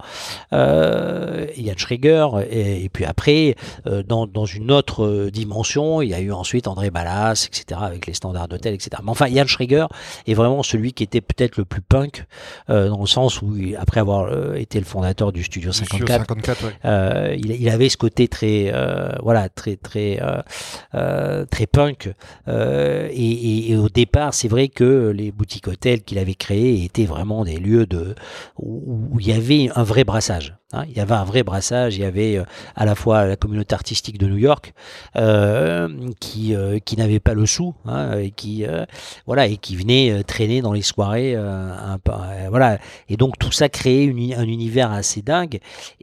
Euh, Jan Schrager, et, et puis après, euh, dans, dans, une autre euh, dimension, il y a eu ensuite André Ballas, etc., avec les standards d'hôtel, etc. Mais enfin, Jan Schrager est vraiment celui qui était peut-être le plus punk, euh, dans le sens où, après avoir euh, été le fondateur du Studio 54, 54 ouais. il, il, avait ce côté très, voilà, très, très, très punk. Et, et, et, au départ, c'est vrai que les boutiques hôtels qu'il avait créés étaient vraiment des lieux de où, il y avait un vrai brassage. Hein. Il y avait un vrai brassage. Il y avait à la fois la communauté artistique de New York qui qui n'avait pas le sou hein, et qui voilà et qui venait traîner dans les soirées voilà et donc tout ça créait un univers assez dingue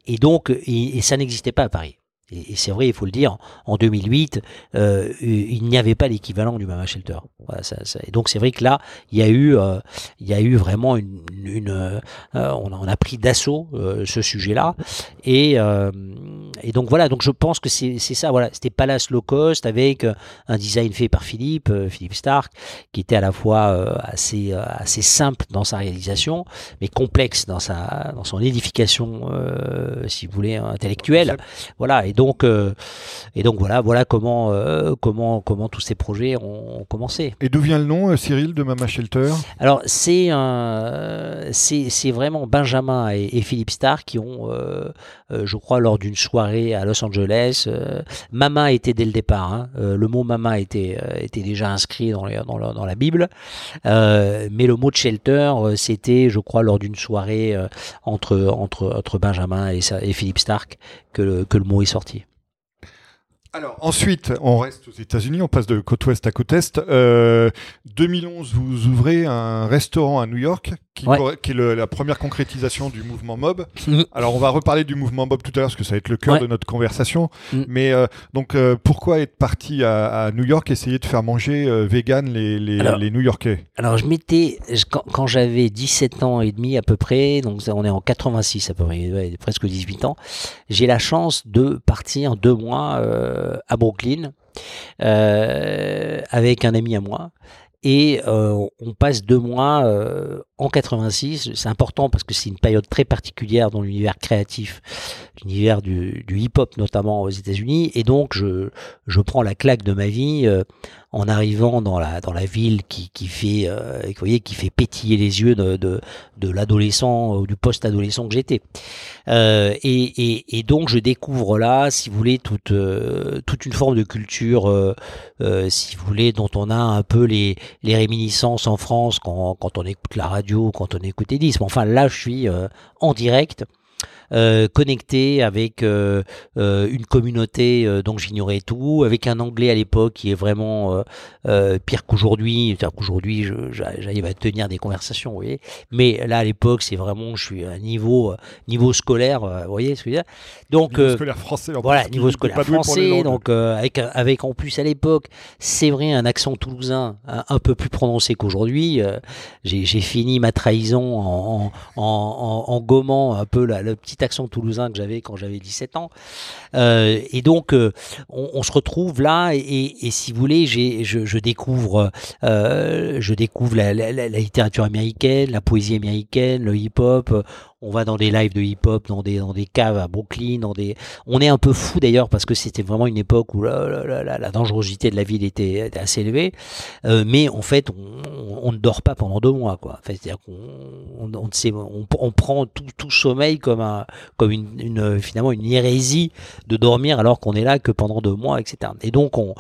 et donc et ça n'existait pas à Paris. Et, c'est vrai, il faut le dire, en 2008, euh, il n'y avait pas l'équivalent du Mama Shelter. Voilà, ça, ça, et donc c'est vrai que là, il y a eu, euh, il y a eu vraiment une, une euh, on, a, on, a, pris d'assaut ce sujet-là. Et, et donc voilà, donc je pense que c'est ça. Voilà, c'était Palace Low Cost avec un design fait par Philippe, Philippe Stark, qui était à la fois assez assez simple dans sa réalisation, mais complexe dans sa dans son édification, si vous voulez, intellectuelle. Voilà. Et donc, euh, et donc voilà, voilà comment, euh, comment, comment tous ces projets ont, commencé. Et d'où vient le nom, euh, Cyril, de Mama Shelter? Alors c'est c'est vraiment Benjamin et, Philippe Starr qui ont, je crois, lors d'une soirée à Los Angeles, Mama était dès le départ. Hein. le mot Mama était était déjà inscrit dans, dans, la, dans la Bible, mais le mot de shelter, c'était, je crois, lors d'une soirée entre, entre, entre Benjamin et, et Philippe Stark que que le mot est sorti. Alors ensuite, on reste aux États-Unis, on passe de côte ouest à côte est. Euh, 2011, vous ouvrez un restaurant à New York qui, qui est le, la première concrétisation du mouvement Mob. Mm. Alors on va reparler du mouvement Mob tout à l'heure parce que ça va être le cœur de notre conversation. Mm. Mais euh, donc euh, pourquoi être parti à, à, New York essayer de faire manger euh, vegan les, les, les New-Yorkais? Alors je m'étais quand, quand j'avais 17 ans et demi à peu près, donc on est en 86 à peu près, presque 18 ans, j'ai la chance de partir deux mois euh, à Brooklyn euh, avec un ami à moi et euh, on passe deux mois en 86. C'est important parce que c'est une période très particulière dans l'univers créatif, l'univers du, du hip-hop notamment aux États-Unis. Et donc je, je prends la claque de ma vie en arrivant dans la dans la ville qui, qui fait euh, vous voyez qui fait pétiller les yeux de de, de l'adolescent ou du post-adolescent que j'étais. Euh, et, et, et, donc je découvre là si vous voulez toute euh, toute une forme de culture euh, euh, si vous voulez dont on a un peu les les réminiscences en France quand quand on écoute la radio quand on écoute les disques enfin là je suis en direct euh, connecté avec euh, euh, une communauté dont j'ignorais tout, avec un anglais à l'époque qui est vraiment pire qu'aujourd'hui. C'est-à-dire qu'aujourd'hui, j'arrive à tenir des conversations, vous voyez. Mais là, à l'époque, c'est vraiment, je suis à un niveau, niveau scolaire, vous voyez ce que je veux dire. Donc, niveau scolaire français. voilà, niveau scolaire français. Donc, avec, avec en plus à l'époque, c'est vrai, un accent toulousain un, peu plus prononcé qu'aujourd'hui. J'ai fini ma trahison en, en, en, en gommant un peu la, le petit toulousain que j'avais quand j'avais 17 ans. Euh, et donc, euh, on, se retrouve là, et, si vous voulez, je, je, découvre, euh, je découvre la, la, littérature américaine, la poésie américaine, le hip-hop on va dans des lives de hip-hop, dans des, dans des caves à Brooklyn, dans des... On est un peu fou d'ailleurs parce que c'était vraiment une époque où la, la, dangerosité de la ville était, assez élevée. Euh, mais en fait, on, ne dort pas pendant deux mois, quoi. c'est-à-dire qu'on on, on, prend tout, tout sommeil comme un, comme une, une, finalement une hérésie de dormir alors qu'on est là que pendant deux mois, etc. Et donc on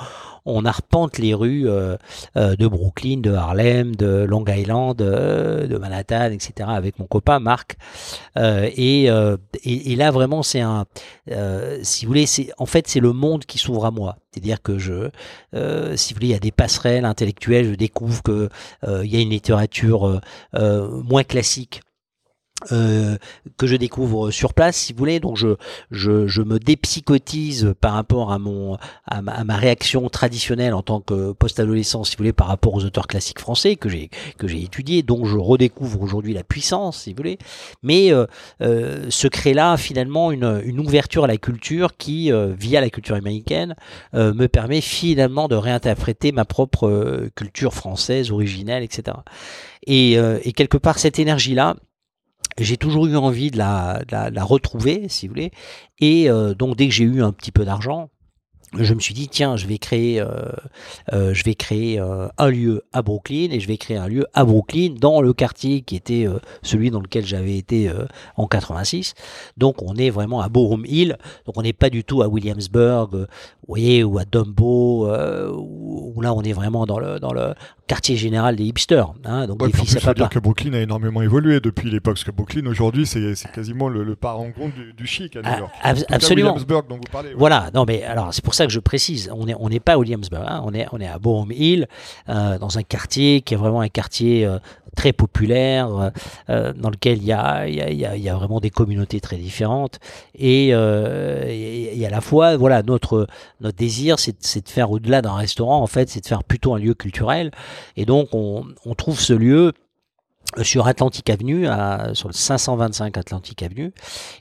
on arpente les rues euh, euh, de Brooklyn, de Harlem, de Long Island, euh, de Manhattan, etc. avec mon copain Marc. Et, là vraiment c'est un, si vous voulez, en fait c'est le monde qui s'ouvre à moi. C'est-à-dire que je, si vous voulez, il y a des passerelles intellectuelles. Je découvre que il y a une littérature moins classique euh, que je découvre sur place, si vous voulez. Donc je, je, je me dépsychotise par rapport à mon à ma, réaction traditionnelle en tant que post-adolescent, si vous voulez, par rapport aux auteurs classiques français que j'ai que j'ai étudiés, dont je redécouvre aujourd'hui la puissance, si vous voulez. Mais euh, euh, se crée là finalement une, une ouverture à la culture qui, euh, via la culture américaine, euh, me permet finalement de réinterpréter ma propre culture française originelle, etc. Et, et quelque part cette énergie là j'ai toujours eu envie de la, retrouver, si vous voulez. Et euh, donc dès que j'ai eu un petit peu d'argent, je me suis dit tiens je vais créer euh, euh, je vais créer euh, un lieu à Brooklyn et je vais créer un lieu à Brooklyn dans le quartier qui était celui dans lequel j'avais été en 86 donc on est vraiment à Borum Hill. Donc on n'est pas du tout à Williamsburg vous voyez ou à Dumbo où, là on est vraiment dans le dans le quartier général des hipsters hein, donc ouais, des fils à dire que Brooklyn a énormément évolué depuis l'époque parce que Brooklyn aujourd'hui c'est quasiment le, le parent du, du, chic à New York. absolument. Williamsburg dont vous parlez voilà. Non mais alors c'est pour ça que je précise, on n'est on n'est pas à Williamsburg, hein. on, est, on est à Borum Hill, euh, dans un quartier qui est vraiment un quartier euh, très populaire, euh, dans lequel il y, a, y a, il y a vraiment des communautés très différentes. Et, et, à la fois, voilà, notre, notre désir, c'est de faire au-delà d'un restaurant, en fait, c'est de faire plutôt un lieu culturel. Et donc, on, on trouve ce lieu sur Atlantic Avenue, sur le 525 Atlantic Avenue.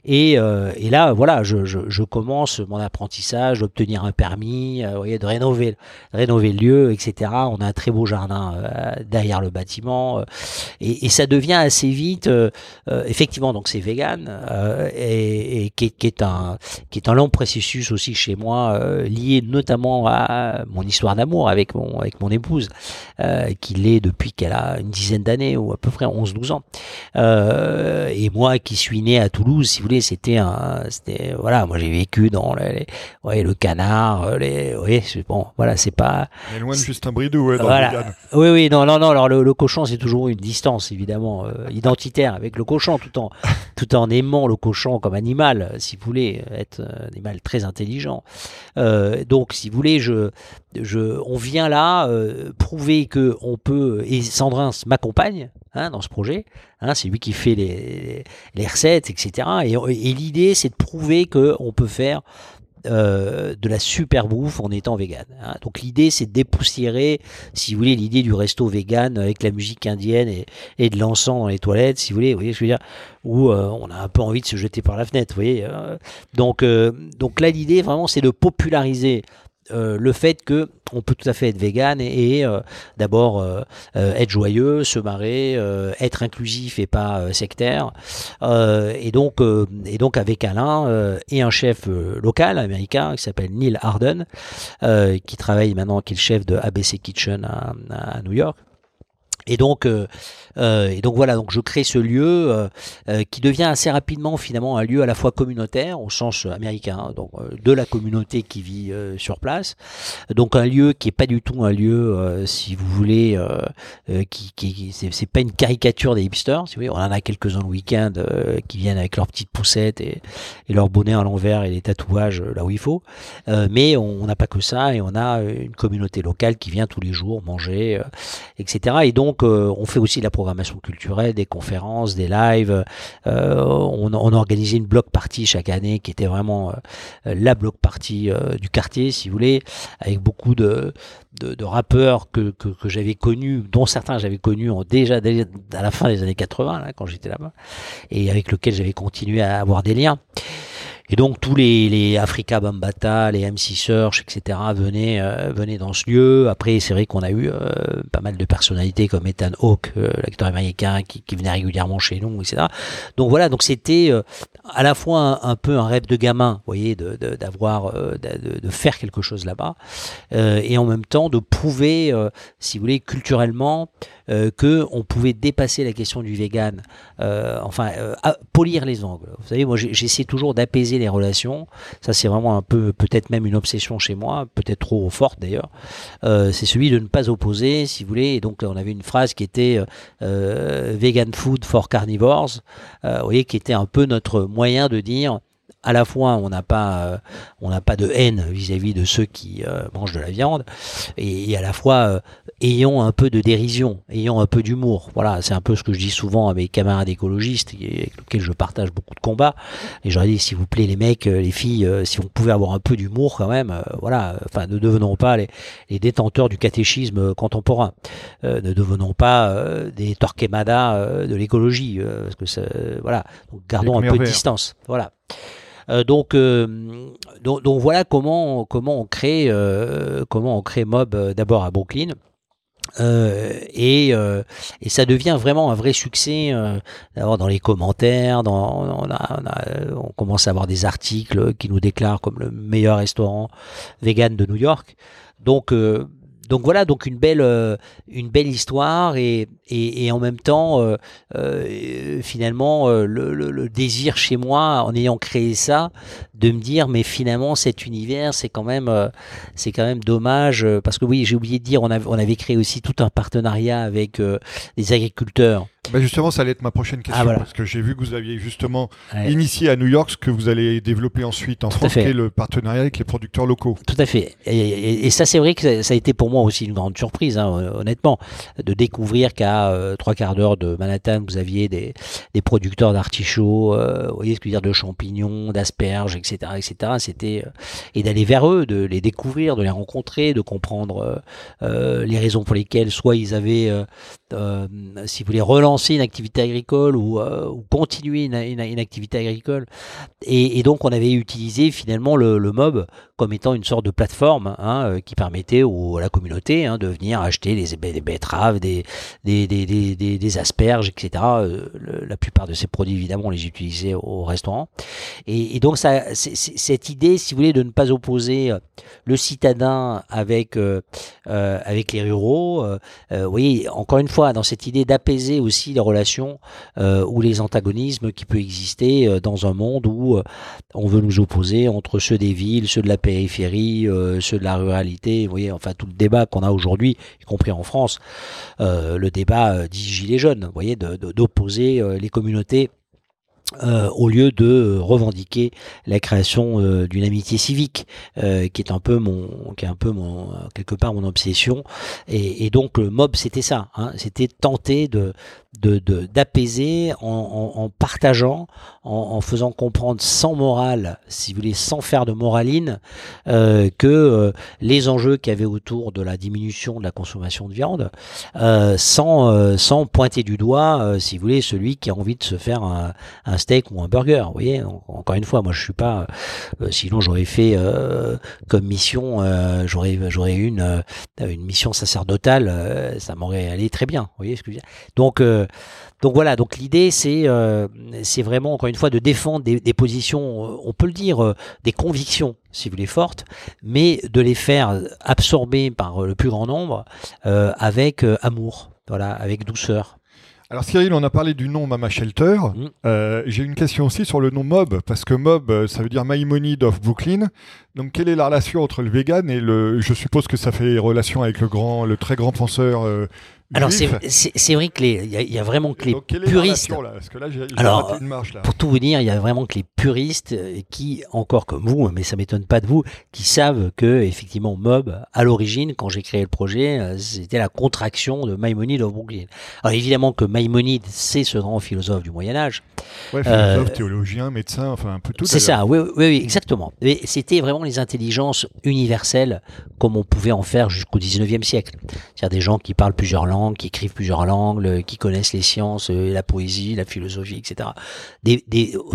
Et, euh, et là, voilà, je, commence mon apprentissage, d'obtenir un permis, euh, de rénover, rénover le lieu, etc. On a un très beau jardin euh, derrière le bâtiment. Et, ça devient assez vite, effectivement, donc c'est vegan, et, et qui, qui, est un, qui est un long processus aussi chez moi, lié notamment à mon histoire d'amour avec mon, avec mon épouse, qui l'est depuis qu'elle a une dizaine d'années, ou à peu près 11-12 ans. Euh, et moi qui suis né à Toulouse, si vous voulez, c'était un, c'était voilà, moi j'ai vécu dans les, ouais, le canard, euh, les, oui, bon, voilà, c'est pas. Mais loin de Justin Bridou, ouais, dans voilà. Oui, oui, non, non, non. Alors le, cochon, c'est toujours une distance évidemment euh, identitaire avec le cochon, tout en tout en aimant le cochon comme animal, si vous voulez, être un animal très intelligent. Euh, donc, si vous voulez, je, on vient là prouver que on peut et Sandrin m'accompagne Hein, dans ce projet. Hein, c'est lui qui fait les, recettes, etc. Et, l'idée, c'est de prouver qu'on peut faire euh, de la super bouffe en étant vegan. Hein. Donc l'idée, c'est de dépoussiérer, si vous voulez, l'idée du resto vegan avec la musique indienne et, de l'encens dans les toilettes, si vous voulez, vous voyez ce que je veux dire, où euh, on a un peu envie de se jeter par la fenêtre, vous voyez. Euh. donc, donc là, l'idée, vraiment, c'est de populariser euh, le fait que on peut tout à fait être vegan et, euh, d'abord euh, être joyeux, se marrer, être inclusif et pas sectaire. et donc et donc avec Alain et un chef local américain qui s'appelle Neil Arden, qui travaille maintenant, qui est le chef de ABC Kitchen à New York. Et donc, euh, euh, et donc voilà, donc je crée ce lieu euh, euh, qui devient assez rapidement finalement un lieu à la fois communautaire au sens américain, hein, donc de la communauté qui vit sur place, donc un lieu qui est pas du tout un lieu, si vous voulez, qui, qui c'est pas une caricature des hipsters, si vous voulez, on en a quelques uns le week-end qui viennent avec leurs petites poussettes et, et leur bonnet à l'envers et les tatouages là où il faut, mais on n'a pas que ça et on a une communauté locale qui vient tous les jours manger, etc. Et donc donc euh, on fait aussi de la programmation culturelle, des conférences, des lives. Euh, on, on a organisé une block party chaque année qui était vraiment euh, la block party du quartier, si vous voulez, avec beaucoup de, rappeurs que, j'avais connus, dont certains j'avais connus déjà à la fin des années 80, là, quand j'étais là-bas, et avec lesquels j'avais continué à avoir des liens. Et donc tous les, les Africa Bambata, les MC Search, etc. venaient, euh, venaient dans ce lieu. Après, c'est vrai qu'on a eu euh, pas mal de personnalités comme Ethan Hawke, euh, l'acteur américain, qui, qui, venait régulièrement chez nous, etc. Donc voilà, donc c'était à la fois un, peu un rêve de gamin, vous voyez, d'avoir, de, de, de, faire quelque chose là-bas, et en même temps de prouver, si vous voulez, culturellement, que on pouvait dépasser la question du vegan, enfin, polir les angles. Vous savez, moi j'essaie toujours d'apaiser les relations. Ça, c'est vraiment un peu, peut-être même une obsession chez moi, peut-être trop forte d'ailleurs. Euh, c'est celui de ne pas opposer, si vous voulez. Et donc, on avait une phrase qui était euh, vegan food for carnivores, euh, vous voyez, qui était un peu notre moyen de dire à la fois on n'a pas euh, on n'a pas de haine vis-à-vis de ceux qui euh, mangent de la viande et, à la fois euh, ayons un peu de dérision, ayons un peu d'humour. Voilà, c'est un peu ce que je dis souvent à mes camarades écologistes avec lesquels je partage beaucoup de combats. Et je leur dis s'il vous plaît les mecs, les filles, si on pouvait avoir un peu d'humour quand même, voilà, enfin ne devenons pas les, les, détenteurs du catéchisme contemporain. ne devenons pas des Torquemada de l'écologie parce que ça, voilà, donc gardons un peu de distance. Voilà. Euh, donc, euh, donc, donc, voilà comment, comment on crée, euh, comment on crée Mob d'abord à Brooklyn. Et, et ça devient vraiment un vrai succès d'abord dans les commentaires dans, on, a, on, commence à avoir des articles qui nous déclarent comme le meilleur restaurant vegan de New York. Donc donc voilà, donc une belle, euh, une belle histoire et, et, en même temps, euh, euh, finalement, le, désir chez moi, en ayant créé ça, de me dire, mais finalement, cet univers, c'est quand même, c'est quand même dommage parce que oui, j'ai oublié de dire, on avait, on avait créé aussi tout un partenariat avec les agriculteurs. Bah justement, ça allait être ma prochaine ah, question, parce que j'ai vu que vous aviez justement initié à New York ce que vous allez développer ensuite en France, qui est le partenariat avec les producteurs locaux. Tout à fait. Et, ça, c'est vrai que ça a été pour moi aussi une grande surprise, hein, honnêtement, de découvrir qu'à euh, trois quarts d'heure de Manhattan, vous aviez des, des producteurs d'artichauts, euh, vous voyez ce que je veux dire, de champignons, d'asperges, etc., etc. C'était euh, et d'aller vers eux, de les découvrir, de les rencontrer, de comprendre les raisons pour lesquelles soit ils avaient, si vous voulez, une activité agricole ou, euh, continuer une, activité agricole. Et, donc on avait utilisé finalement le, MOB comme étant une sorte de plateforme hein, euh, qui permettait à la communauté hein, de venir acheter des, betteraves, des, asperges, etc. Euh, la plupart de ces produits, évidemment, on les utilisait au restaurant. Et, donc cette idée, si vous voulez, de ne pas opposer le citadin avec, avec les ruraux, vous voyez, encore une fois, dans cette idée d'apaiser aussi les relations euh, ou les antagonismes qui peuvent exister euh, dans un monde où euh, on veut nous opposer entre ceux des villes, ceux de la périphérie, ceux de la ruralité. Vous voyez, enfin tout le débat qu'on a aujourd'hui, y compris en France, le débat dit gilets jaunes. Vous voyez, d'opposer les communautés euh, au lieu de euh, revendiquer la création euh, d'une amitié civique, qui est un peu mon, qui est un peu mon, quelque part mon obsession. Et, donc le mob, c'était ça, hein, c'était tenter de d'apaiser de, en, en, partageant, en, faisant comprendre sans morale, si vous voulez, sans faire de moraline, euh, que euh, les enjeux qu'il y avait autour de la diminution de la consommation de viande, euh, sans, sans pointer du doigt, si vous voulez, celui qui a envie de se faire un, un steak ou un burger. Vous voyez, encore une fois, moi je suis pas, sinon j'aurais fait comme mission, j'aurais j'aurais une une mission sacerdotale, ça m'aurait allé très bien. Vous voyez ce que je veux dire? Donc donc voilà, donc l'idée c'est euh, c'est vraiment encore une fois de défendre des, positions, euh, on peut le dire, euh, des convictions, si vous voulez, fortes, mais de les faire absorber par le plus grand nombre avec amour, voilà, avec douceur. Alors Cyril, on a parlé du nom Mama Shelter. Mm. J'ai une question aussi sur le nom Mob, parce que Mob, ça veut dire Money of Brooklyn. Donc quelle est la relation entre le vegan et le... Je suppose que ça fait relation avec le grand, le très grand penseur alors c'est vrai que il y, a vraiment que les puristes. alors pour tout vous dire, il y a vraiment que les puristes euh, qui, encore comme vous, mais ça m'étonne pas de vous, qui savent que effectivement Mob, à l'origine, quand j'ai créé le projet, euh, c'était la contraction de Maïmonide of Brooklyn. Alors évidemment que Maïmonide, c'est ce grand philosophe du Moyen Âge. Ouais, philosophe, euh, théologien, médecin, enfin un peu tout. C'est ça, oui, oui, oui, exactement. Mais c'était vraiment les intelligences universelles comme on pouvait en faire jusqu'au 19e siècle. C'est-à-dire des gens qui parlent plusieurs langues qui écrivent plusieurs langues, euh, qui connaissent les sciences, euh, la poésie, la philosophie, etc. Des,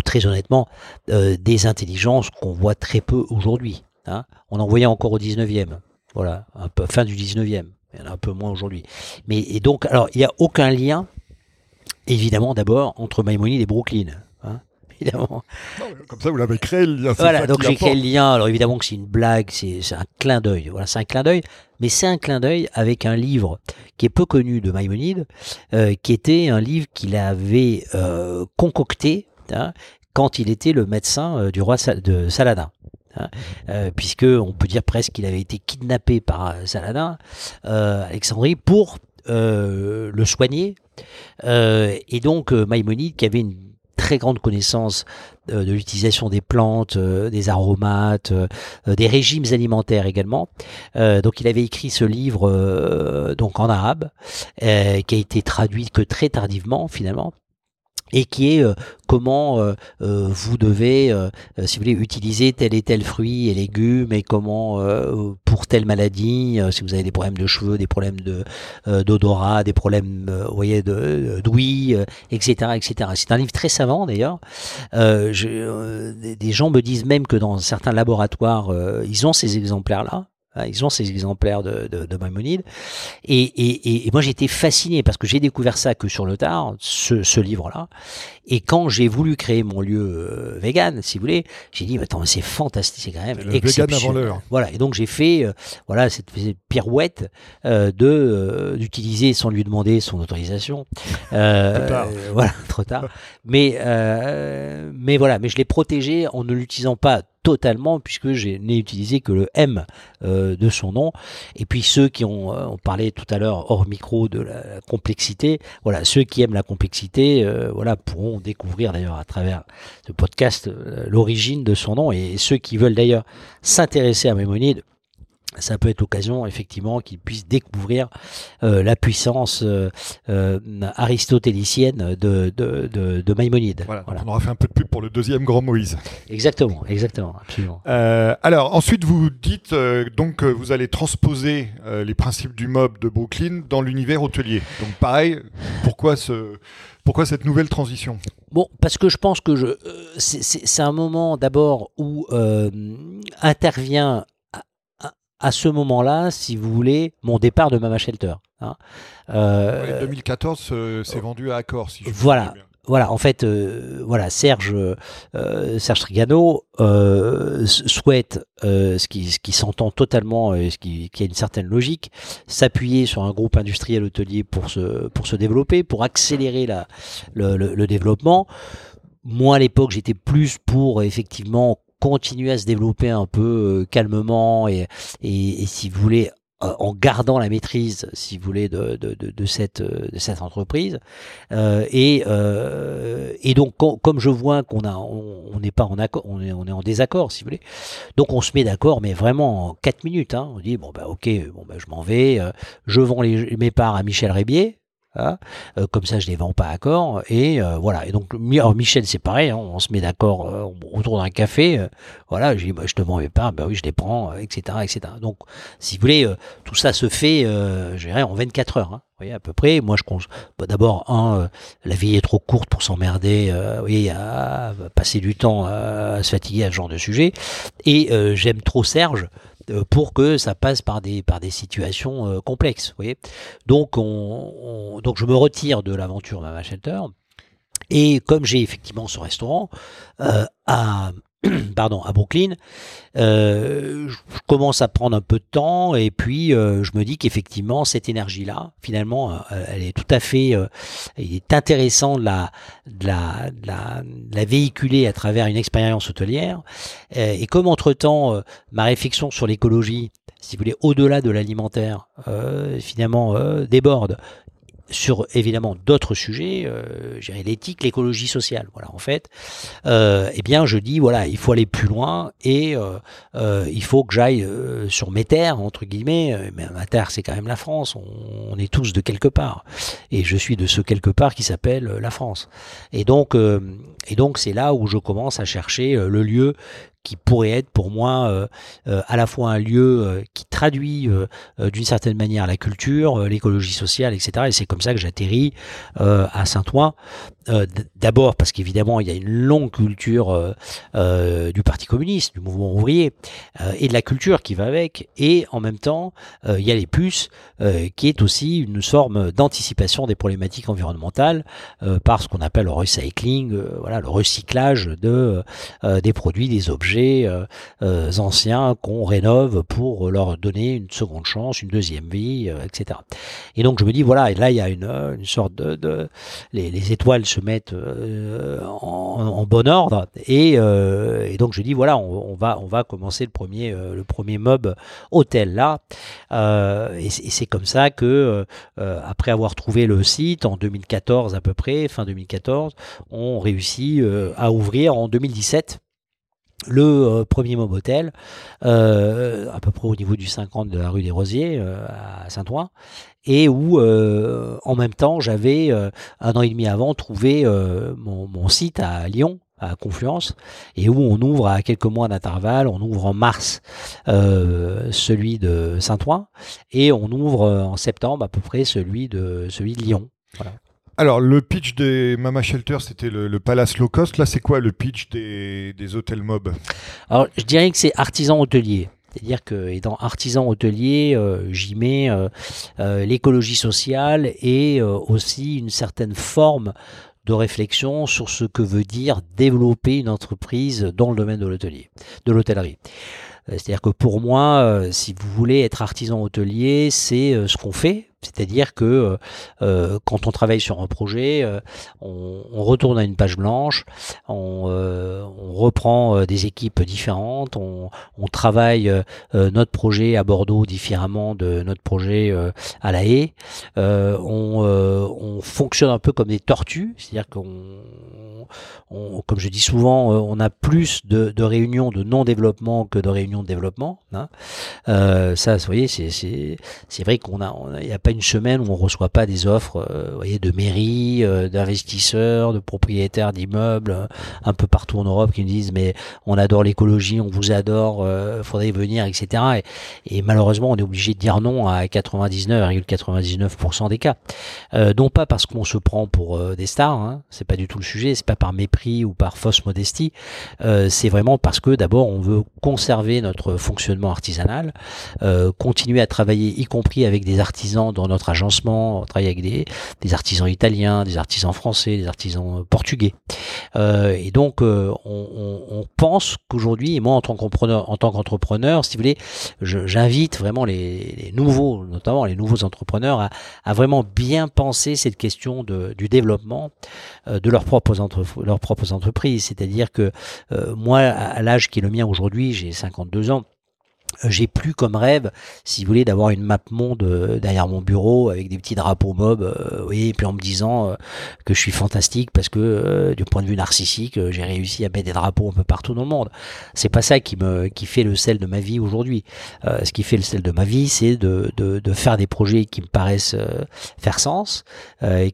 très honnêtement, euh, des intelligences qu'on voit très peu aujourd'hui. Hein. On en voyait encore au 19e. Voilà, un peu, fin du 19e. Il y en a un peu moins aujourd'hui. Mais donc, alors, il n'y a aucun lien, évidemment, d'abord, entre Maïmonide et Brooklyn. Évidemment. Comme ça, vous l'avez créé le lien. Voilà, donc j'ai créé le lien. Alors évidemment que c'est une blague, c'est un clin d'œil. Voilà, c'est un clin d'œil mais c'est un clin d'œil avec un livre qui est peu connu de Maïmonide, euh, qui était un livre qu'il avait euh, concocté hein, quand il était le médecin euh, du roi de Saladin. Hein, puisque on peut dire presque qu'il avait été kidnappé par Saladin, Alexandrie, pour le soigner. et donc Maïmonide, qui avait une très grande connaissance euh, de l'utilisation des plantes, euh, des aromates, euh, des régimes alimentaires également. donc il avait écrit ce livre donc en arabe, qui a été traduit que très tardivement finalement et qui est comment euh, euh, vous devez, euh, si vous voulez, utiliser tel et tel fruit et légumes et comment pour telle maladie, si vous avez des problèmes de cheveux, des problèmes de d'odorat, des problèmes, vous voyez, de d'ouïe, etc., etc. C'est un livre très savant d'ailleurs. des gens me disent même que dans certains laboratoires, ils ont ces exemplaires-là Hein, ils ont ces exemplaires de, de, de Maïmonide. Et, et, et, moi, j'étais fasciné parce que j'ai découvert ça que sur le tard, ce, ce livre-là. Et quand j'ai voulu créer mon lieu euh, vegan, si vous voulez, j'ai dit, attends, c'est fantastique, c'est quand même le vegan avant l'heure. Voilà. Et donc, j'ai fait, euh, voilà, cette, cette pirouette euh, de euh, d'utiliser sans lui demander son autorisation. trop tard. voilà, trop tard. mais, mais voilà, mais je l'ai protégé en ne l'utilisant pas totalement puisque je n'ai utilisé que le M euh, de son nom. Et puis ceux qui ont, euh, on parlait tout à l'heure hors micro de la complexité, voilà, ceux qui aiment la complexité, euh, voilà, pourront découvrir d'ailleurs à travers ce podcast l'origine de son nom. Et ceux qui veulent d'ailleurs s'intéresser à Mémonide, ça peut être l'occasion effectivement qu'ils puissent découvrir euh, la puissance euh, euh, aristotélicienne de, de, de, de Maïmonide. Voilà, voilà. On aura fait un peu de pub pour le deuxième grand Moïse. Exactement, exactement, absolument. Alors ensuite vous dites donc que vous allez transposer les principes du mob de Brooklyn dans l'univers hôtelier. Donc pareil, pourquoi ce pourquoi cette nouvelle transition? Bon, parce que je pense que je, c'est un moment d'abord où euh, intervient à ce moment-là, si vous voulez, mon départ de Mama Shelter. Hein. Euh, ouais, 2014, euh, c'est vendu à Accor. Si je voilà. Voilà, en fait, euh, voilà, Serge, euh, Serge Trigano euh, souhaite, ce qui, ce qui s'entend totalement, et ce qui, qui, a une certaine logique, s'appuyer sur un groupe industriel hôtelier pour se, pour se développer, pour accélérer la, le, le, le développement. Moi, à l'époque, j'étais plus pour effectivement continuer à se développer un peu euh, calmement et, et, et, si vous voulez euh, en gardant la maîtrise, si vous voulez, de, de, de, cette, de cette entreprise. Euh, et, euh, et donc, com comme je vois qu'on a, on n'est pas en accord, on est, on est en désaccord, si vous voulez. Donc, on se met d'accord, mais vraiment en 4 minutes. Hein. On dit bon bah ok, bon bah je m'en vais, euh, je vends les, mes parts à Michel Rébier. Hein euh, comme ça, je les vends pas à accord. Et euh, voilà. Et donc, Michel, c'est pareil. Hein, on se met d'accord euh, autour d'un café. voilà. Je dis, bah, je te vends mes parts. Ben oui, je les prends, etc., etc. Donc, si vous voulez, tout ça se fait, je dirais, en 24 heures. Hein. Vous voyez, à peu près. Moi, je pense. Bah, D'abord, la vie est trop courte pour s'emmerder. vous voyez, à passer du temps à se fatiguer à ce genre de sujet. Et j'aime trop Serge pour que ça passe par des par des situations euh, complexes. Donc on, on, donc je me retire de l'aventure Mama Shelter et comme j'ai effectivement ce restaurant euh, pardon, à Brooklyn, euh, je commence à prendre un peu de temps et puis euh, je me dis qu'effectivement cette énergie-là, finalement, euh, elle est tout à fait, il est intéressant de la, de la, de la, de la, véhiculer à travers une expérience hôtelière. et comme entre-temps, ma réflexion sur l'écologie, si vous voulez, au-delà de l'alimentaire, finalement, déborde sur évidemment d'autres sujets, euh, l'éthique, l'écologie sociale. Voilà, en fait, euh, eh bien, je dis voilà, il faut aller plus loin et euh, euh il faut que j'aille euh, sur mes terres entre guillemets. Mais ma terre, c'est quand même la France. On, on, est tous de quelque part, et je suis de ce quelque part qui s'appelle la France. Et donc, et donc, c'est là où je commence à chercher le lieu qui pourrait être pour moi euh, euh, à la fois un lieu euh, qui traduit d'une certaine manière la culture, l'écologie sociale, etc. Et c'est comme ça que j'atterris à Saint-Ouen. D'abord parce qu'évidemment il y a une longue culture du Parti communiste, du mouvement ouvrier et de la culture qui va avec. Et en même temps il y a les puces qui est aussi une forme d'anticipation des problématiques environnementales par ce qu'on appelle le recycling, voilà le recyclage de des produits, des objets euh, euh, anciens qu'on rénove pour leur donner une seconde chance, une deuxième vie, euh, etc. Et donc je me dis voilà, et là il y a une, sorte de, les, les, étoiles se mettent en, bon ordre. Et, donc je dis voilà, on, va on va commencer le premier le premier mob hôtel là. Et c'est comme ça que après avoir trouvé le site en 2014 à peu près fin 2014, on réussit à ouvrir en 2017 le euh, premier Mob Hotel, euh, à peu près au niveau du 50 de la rue des Rosiers, euh, à Saint-Ouen, et où, en même temps, j'avais, un an et demi avant, trouvé mon, site à Lyon, à Confluence, et où on ouvre à quelques mois d'intervalle, on ouvre en mars celui de Saint-Ouen, et on ouvre en septembre à peu près celui de, celui de Lyon. Alors, le pitch des Mama Shelter, c'était le, Palace Low Cost. Là, c'est quoi le pitch des, des hôtels mob? Alors, je dirais que c'est artisan hôtelier. C'est-à-dire que et dans artisan hôtelier, euh, j'y mets euh, euh, l'écologie sociale et aussi une certaine forme de réflexion sur ce que veut dire développer une entreprise dans le domaine de l'hôtelier, de l'hôtellerie. C'est-à-dire que pour moi, si vous voulez être artisan hôtelier, c'est ce qu'on fait, c'est-à-dire que euh, euh, quand on travaille sur un projet, euh, on, retourne à une page blanche, on, reprend des équipes différentes, on, travaille notre projet à Bordeaux différemment de notre projet à La Haye. On, fonctionne un peu comme des tortues, c'est-à-dire qu'on, comme je dis souvent, on a plus de, réunions de non-développement que de réunions de développement. Hein. ça, vous voyez, c'est vrai qu'on a, a pas une semaine où on reçoit pas des offres euh, voyez, de mairies, euh, d'investisseurs, de propriétaires d'immeubles euh, un peu partout en Europe qui nous disent mais on adore l'écologie, on vous adore, faudrait venir, etc. Et, malheureusement on est obligé de dire non à 99,99% des cas. non pas parce qu'on se prend pour des stars, hein, c'est pas du tout le sujet, c'est pas par mépris ou par fausse modestie, c'est vraiment parce que d'abord on veut conserver notre fonctionnement artisanal, continuer à travailler y compris avec des artisans dans notre agencement, on travaille avec des, artisans italiens, des artisans français, des artisans euh, portugais. Euh, et donc, euh, on, pense qu'aujourd'hui, et moi en tant qu'entrepreneur, en tant qu'entrepreneur, si vous voulez, j'invite vraiment les, nouveaux, notamment les nouveaux entrepreneurs, à, vraiment bien penser cette question du développement de leurs propres entreprises. C'est-à-dire que moi, à l'âge qui est le mien aujourd'hui, j'ai 52 ans, j'ai plus comme rêve, si vous voulez, d'avoir une map monde euh, derrière mon bureau avec des petits drapeaux mob, euh, oui, et puis en me disant euh, que je suis fantastique parce que du point de vue narcissique, j'ai réussi à mettre des drapeaux un peu partout dans le monde. C'est pas ça qui me qui fait le sel de ma vie aujourd'hui. ce qui fait le sel de ma vie, c'est de, de, de, faire des projets qui me paraissent faire sens,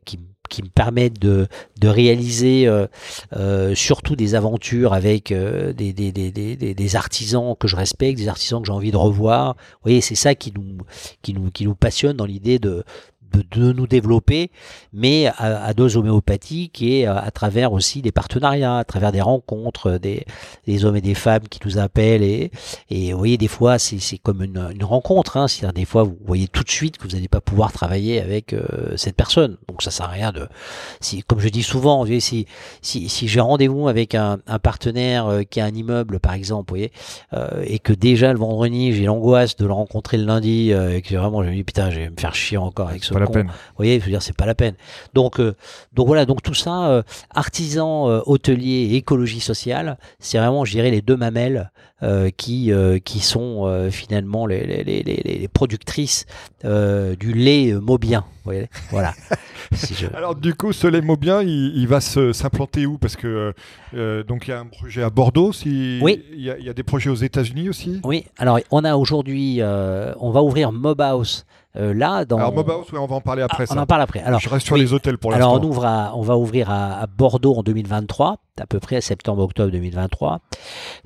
qui qui me permettent de, réaliser euh, euh, surtout des aventures avec euh, des, artisans que je respecte, des artisans que j'ai envie de revoir. Vous voyez, c'est ça qui nous passionne dans l'idée de, de, nous développer, mais à, dose homéopathique et à, travers aussi des partenariats, à travers des rencontres, des, des hommes et des femmes qui nous appellent. Et, et vous voyez, des fois, c'est comme une, une rencontre. Hein, C'est-à-dire, des fois, vous voyez tout de suite que vous n'allez pas pouvoir travailler avec euh, cette personne. Donc, ça sert à rien de. Si, comme je dis souvent, si, si, si j'ai rendez-vous avec un, un partenaire euh, qui a un immeuble, par exemple, vous voyez, euh, et que déjà le vendredi, j'ai l'angoisse de le rencontrer le lundi, et que vraiment, je me dis, putain, je vais me faire chier encore avec ce vous voyez, je veux dire, c'est pas la peine. Donc, euh, donc voilà, donc tout ça, euh, artisan, euh, hôtelier et écologie sociale, c'est vraiment, je dirais, les deux mamelles qui qui sont finalement les, les, les, les productrices du lait mobien. Voyez voilà. Alors du coup, ce lait mobien, il, il va s'implanter où? Parce que donc il y a un projet à Bordeaux. Si oui. Il y, a, il y a des projets aux États-Unis aussi? Oui. Alors on a aujourd'hui, on va ouvrir Mobhouse euh, là, dans... Alors Mobhouse, on va en parler après. Ah, on en parle après. Alors, je reste sur les hôtels pour l'instant. Alors on ouvre, on va ouvrir à, Bordeaux en 2023, à peu près à septembre-octobre 2023,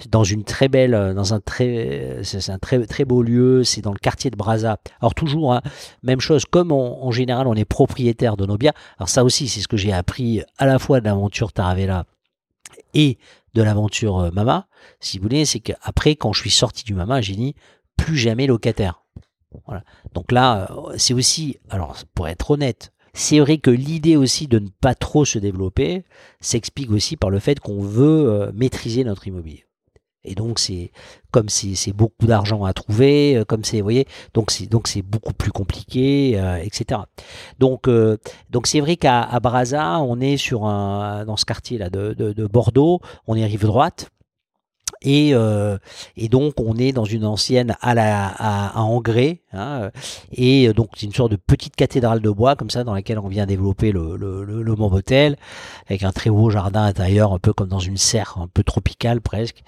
dans une très belle, euh, dans un très, c'est un très très beau lieu. C'est dans le quartier de Brazza. Alors toujours, hein, même chose. Comme en général, on est propriétaire de nos biens. Alors ça aussi, c'est ce que j'ai appris à la fois de l'aventure Taravella et de l'aventure euh, Mama. Si vous voulez, c'est qu'après, quand je suis sorti du Mama, j'ai dit plus jamais locataire. Donc là, euh, c'est aussi, alors pour être honnête, c'est vrai que l'idée aussi de ne pas trop se développer s'explique aussi par le fait qu'on veut euh, maîtriser notre immobilier. Et donc c'est comme c'est beaucoup d'argent à trouver, euh, comme c'est, voyez, donc c'est donc c'est beaucoup plus compliqué, etc. Donc donc c'est vrai qu'à à Brazza, on est sur un dans ce quartier là de, de, de Bordeaux, on est rive droite. Et, euh, et, donc on est dans une ancienne à, la, à, à Engrais, hein, et donc c'est une sorte de petite cathédrale de bois comme ça dans laquelle on vient développer le, le, le, le Mobotel, avec un très beau jardin intérieur, un peu comme dans une serre, un peu tropicale presque.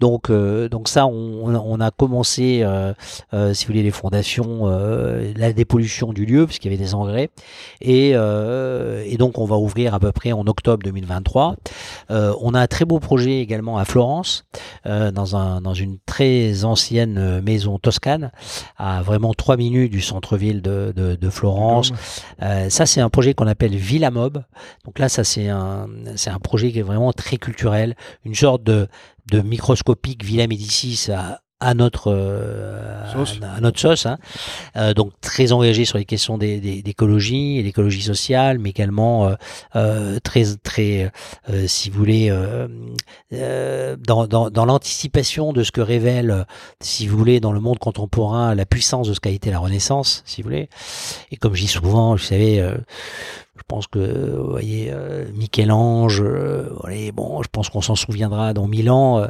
Donc, euh, donc ça, on, a commencé, euh, euh, si vous voulez, les fondations, euh, la dépollution du lieu puisqu'il y avait des engrais, et, et donc on va ouvrir à peu près en octobre 2023. on a un très beau projet également à Florence. Euh, dans, un, dans une très ancienne euh, maison toscane, à vraiment trois minutes du centre-ville de, de, de, Florence. Euh, ça, c'est un projet qu'on appelle Villa Mob. Donc là, ça, c'est un, c'est un projet qui est vraiment très culturel, une sorte de, de microscopique Villa Médicis à, à notre À, notre sauce. Hein. donc très engagé sur les questions d'écologie et l'écologie sociale, mais également très très si vous voulez dans, dans, dans l'anticipation de ce que révèle, si vous voulez, dans le monde contemporain, la puissance de ce qu'a été la Renaissance, si vous voulez. Et comme je dis souvent, vous savez, euh, je pense que, vous voyez, euh, Michel-Ange, euh, bon, je pense qu'on s'en souviendra dans mille ans.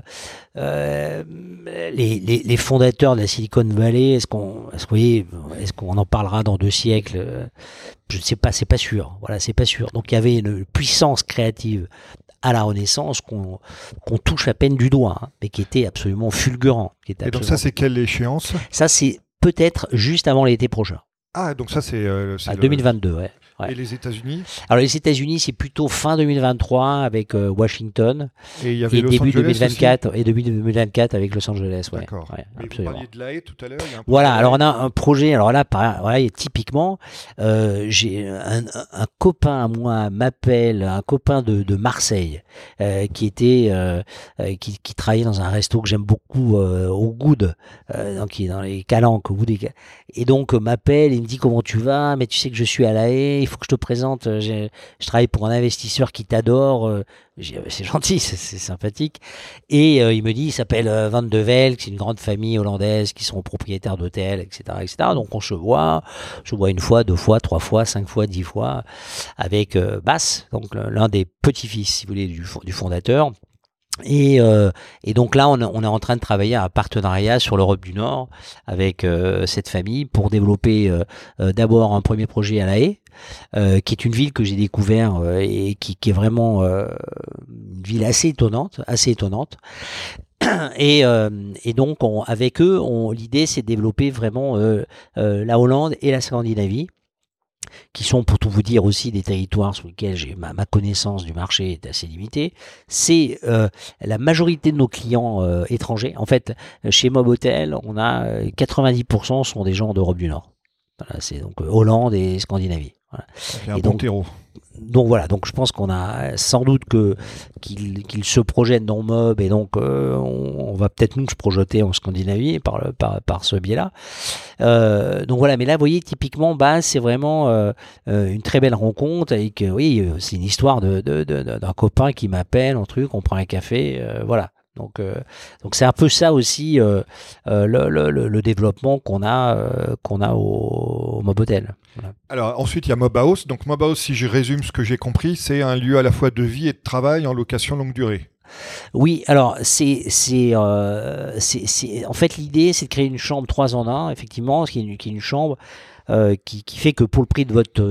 Les, les, les, fondateurs de la Silicon Valley, est-ce qu'on, est-ce, est-ce qu'on en parlera dans deux siècles Je ne sais pas, c'est pas sûr. Voilà, c'est pas sûr. Donc il y avait une puissance créative à la Renaissance qu'on touche à peine du doigt, hein, mais qui était absolument fulgurant. Qui était Et donc ça, c'est quelle échéance? Ça, c'est peut-être juste avant l'été prochain. Ah, donc ça, c'est... Euh, 2022, ouais. Et les États-Unis Alors les États-Unis, c'est plutôt fin 2023 avec euh, Washington. Et il y avait et début 2024 et début 2024 avec Los Angeles. Ouais. D'accord. Ouais, vous parliez de l'AE tout à l'heure. Voilà. Alors on a un projet. Alors là, typiquement, euh, j'ai un, un, copain à moi m'appelle, un copain de, de Marseille, euh, qui était, qui, qui, travaillait dans un resto que j'aime beaucoup au Good, donc qui est dans les Calanques, au bout des. Et donc m'appelle, il me dit comment tu vas, mais tu sais que je suis à la haie faut que je te présente, euh, je travaille pour un investisseur qui t'adore, euh, ah, c'est gentil, c'est sympathique. Et euh, il me dit, il s'appelle Van de Vel, c'est une grande famille hollandaise qui sont propriétaires d'hôtels, etc., etc. Donc on se voit, je vois une fois, deux fois, trois fois, cinq fois, dix fois, avec Bass, donc l'un des petits-fils, si vous voulez, du, du fondateur. Et, euh, et, donc là, on, on, est en train de travailler à un partenariat sur l'Europe du Nord avec euh, cette famille pour développer euh, d'abord un premier projet à La Haye, qui est une ville que j'ai découvert et qui, qui, est vraiment une ville assez étonnante, assez étonnante. Et, et donc avec eux, l'idée c'est de développer vraiment la Hollande et la Scandinavie qui sont pour tout vous dire aussi des territoires sur lesquels j'ai ma, connaissance du marché est assez limitée, c'est euh, la majorité de nos clients euh, étrangers. En fait, chez Mobotel, on a 90% euh, sont des gens d'Europe du Nord. Voilà, c'est donc Hollande et Scandinavie. Voilà. un et bon terreau donc voilà, donc je pense qu'on a sans doute qu'il se projette dans Mob et donc euh, on, va peut-être nous se projeter en Scandinavie par, par, par ce biais-là. Euh, donc voilà, mais là vous voyez typiquement, bah, c'est vraiment euh, une très belle rencontre et oui, c'est une histoire d'un de, copain qui m'appelle, un truc, on prend un café, voilà. Donc, euh, donc c'est un peu ça aussi euh, euh, le, le, le, développement qu'on a qu'on a au, au Mobotel. Voilà. Alors ensuite il y a Mobhouse. Donc Mobhouse, si je résume ce que j'ai compris, c'est un lieu à la fois de vie et de travail en location longue durée. Oui, alors c'est c'est euh, en fait l'idée c'est de créer une chambre 3 en 1 effectivement, qui est une, qui est une chambre euh, qui, qui, fait que pour le prix de votre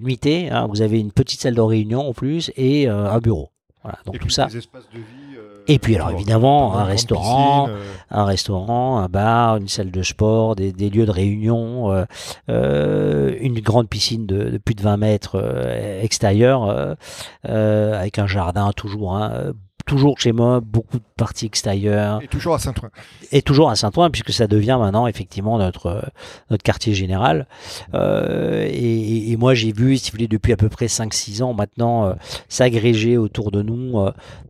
nuitée, hein, vous avez une petite salle de réunion en plus et un bureau. Voilà, donc et tout ça. Des espaces de vie et puis alors évidemment un restaurant, euh. un restaurant, un bar, une salle de sport, des, des lieux de réunion, euh, euh une grande piscine de, de, plus de 20 mètres euh, extérieure avec un jardin toujours hein, toujours chez moi, beaucoup de parties extérieures. Et toujours à Saint-Ouen. Et toujours à Saint-Ouen, puisque ça devient maintenant effectivement notre, notre quartier général. Euh, et, et, moi, j'ai vu, si vous voulez, depuis à peu près 5-6 ans maintenant, euh, s'agréger autour de nous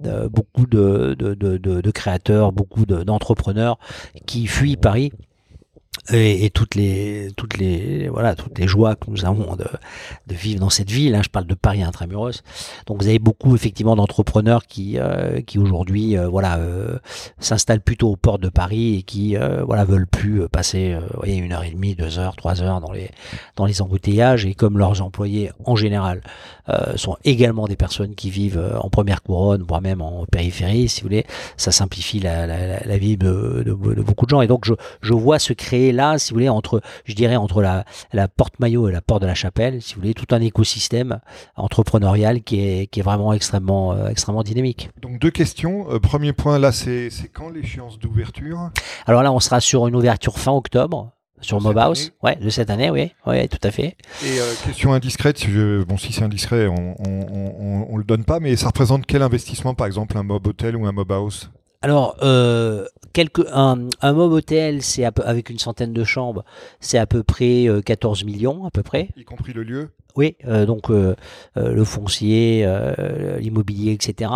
euh, beaucoup de, de, de, de, créateurs, beaucoup d'entrepreneurs qui fuient Paris et, et, toutes les toutes les voilà toutes les joies que nous avons de, de vivre dans cette ville. Hein, je parle de Paris intramuros. Donc vous avez beaucoup effectivement d'entrepreneurs qui euh, qui aujourd'hui euh, voilà euh, s'installent plutôt aux portes de Paris et qui voilà veulent plus passer voyez une heure et demie, deux heures, trois heures dans les dans les embouteillages et comme leurs employés en général sont également des personnes qui vivent en première couronne, voire même en périphérie, si vous voulez, ça simplifie la, la, la vie de, de, de, beaucoup de gens. Et donc je je vois se créer là, si vous voulez, entre, je dirais, entre la, la porte Maillot et la porte de la Chapelle, si vous voulez, tout un écosystème entrepreneurial qui est, qui est vraiment extrêmement, euh, extrêmement dynamique. Donc deux questions. Euh, premier point, là, c'est quand l'échéance d'ouverture? Alors là, on sera sur une ouverture fin octobre sur Mobhouse, ouais, de cette année, oui, ouais, tout à fait. Et euh, question indiscrète, si bon, si c'est indiscret, on, on, on, le donne pas, mais ça représente quel investissement, par exemple, un Mob Hotel ou un Mobhouse alors, euh, quelque, un, un mob hôtel, c'est avec une centaine de chambres, c'est à peu près 14 euh, millions, à peu près. Y compris le lieu Oui, euh, donc euh, euh, le foncier, l'immobilier, etc.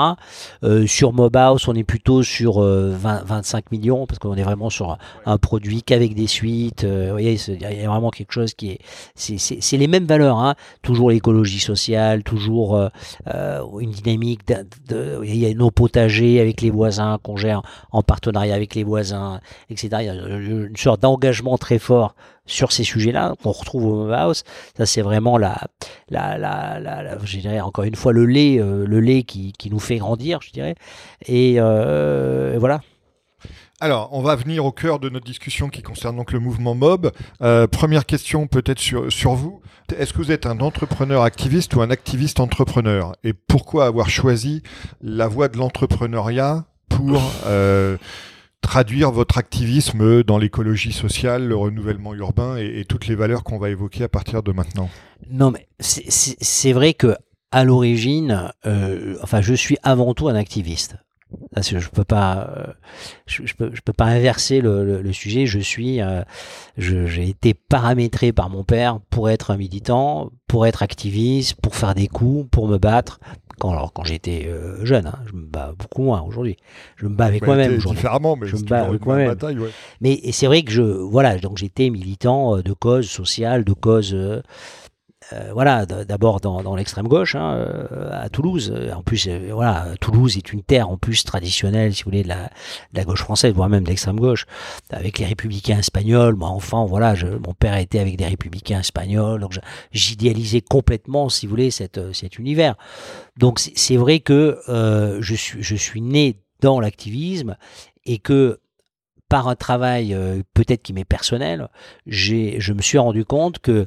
sur Mobhouse, on est plutôt sur 20, 25 millions parce qu'on est vraiment sur un, produit qu'avec des suites. vous voyez, il y a vraiment quelque chose qui est, c'est les mêmes valeurs. Hein. Toujours l'écologie sociale, toujours une dynamique. De, il y a nos potagers avec les voisins qu'on gère en partenariat avec les voisins, etc. Il y a une sorte d'engagement très fort sur ces sujets-là qu'on retrouve au House. Ça, c'est vraiment la, la, la, la, je dirais encore une fois le lait, euh, le lait qui, qui, nous fait grandir, je dirais. Et, euh, voilà. Alors, on va venir au cœur de notre discussion qui concerne donc le mouvement Mob. Euh, première question peut-être sur, sur vous. Est-ce que vous êtes un entrepreneur activiste ou un activiste entrepreneur? Et pourquoi avoir choisi la voie de l'entrepreneuriat pour traduire votre activisme dans l'écologie sociale, le renouvellement urbain et, toutes les valeurs qu'on va évoquer à partir de maintenant Non, mais c'est vrai que à l'origine, euh, enfin, je suis avant tout un activiste. Je peux pas, euh, je, peux, pas inverser le, le, sujet. Je suis, euh, j'ai été paramétré par mon père pour être un militant, pour être activiste, pour faire des coups, pour me battre, quand, alors, quand j'étais euh, jeune, hein, je me bats beaucoup moins aujourd'hui. Je me bats avec moi-même aujourd'hui. Différemment, mais je me bats avec moi-même. Ouais. Mais c'est vrai que je, voilà, donc j'étais militant euh, de causes sociales, de causes euh, voilà, d'abord dans, l'extrême gauche, hein, euh, à Toulouse. En plus, euh, voilà, Toulouse est une terre en plus traditionnelle, si vous voulez, de la, gauche française, voire même de l'extrême gauche, avec les républicains espagnols. Moi, enfant, voilà, mon père était avec des républicains espagnols, donc j'idéalisais complètement, si vous voulez, cet univers. Donc c'est vrai que je, suis, je suis né dans l'activisme et que par un travail peut-être qui m'est personnel, je me suis rendu compte que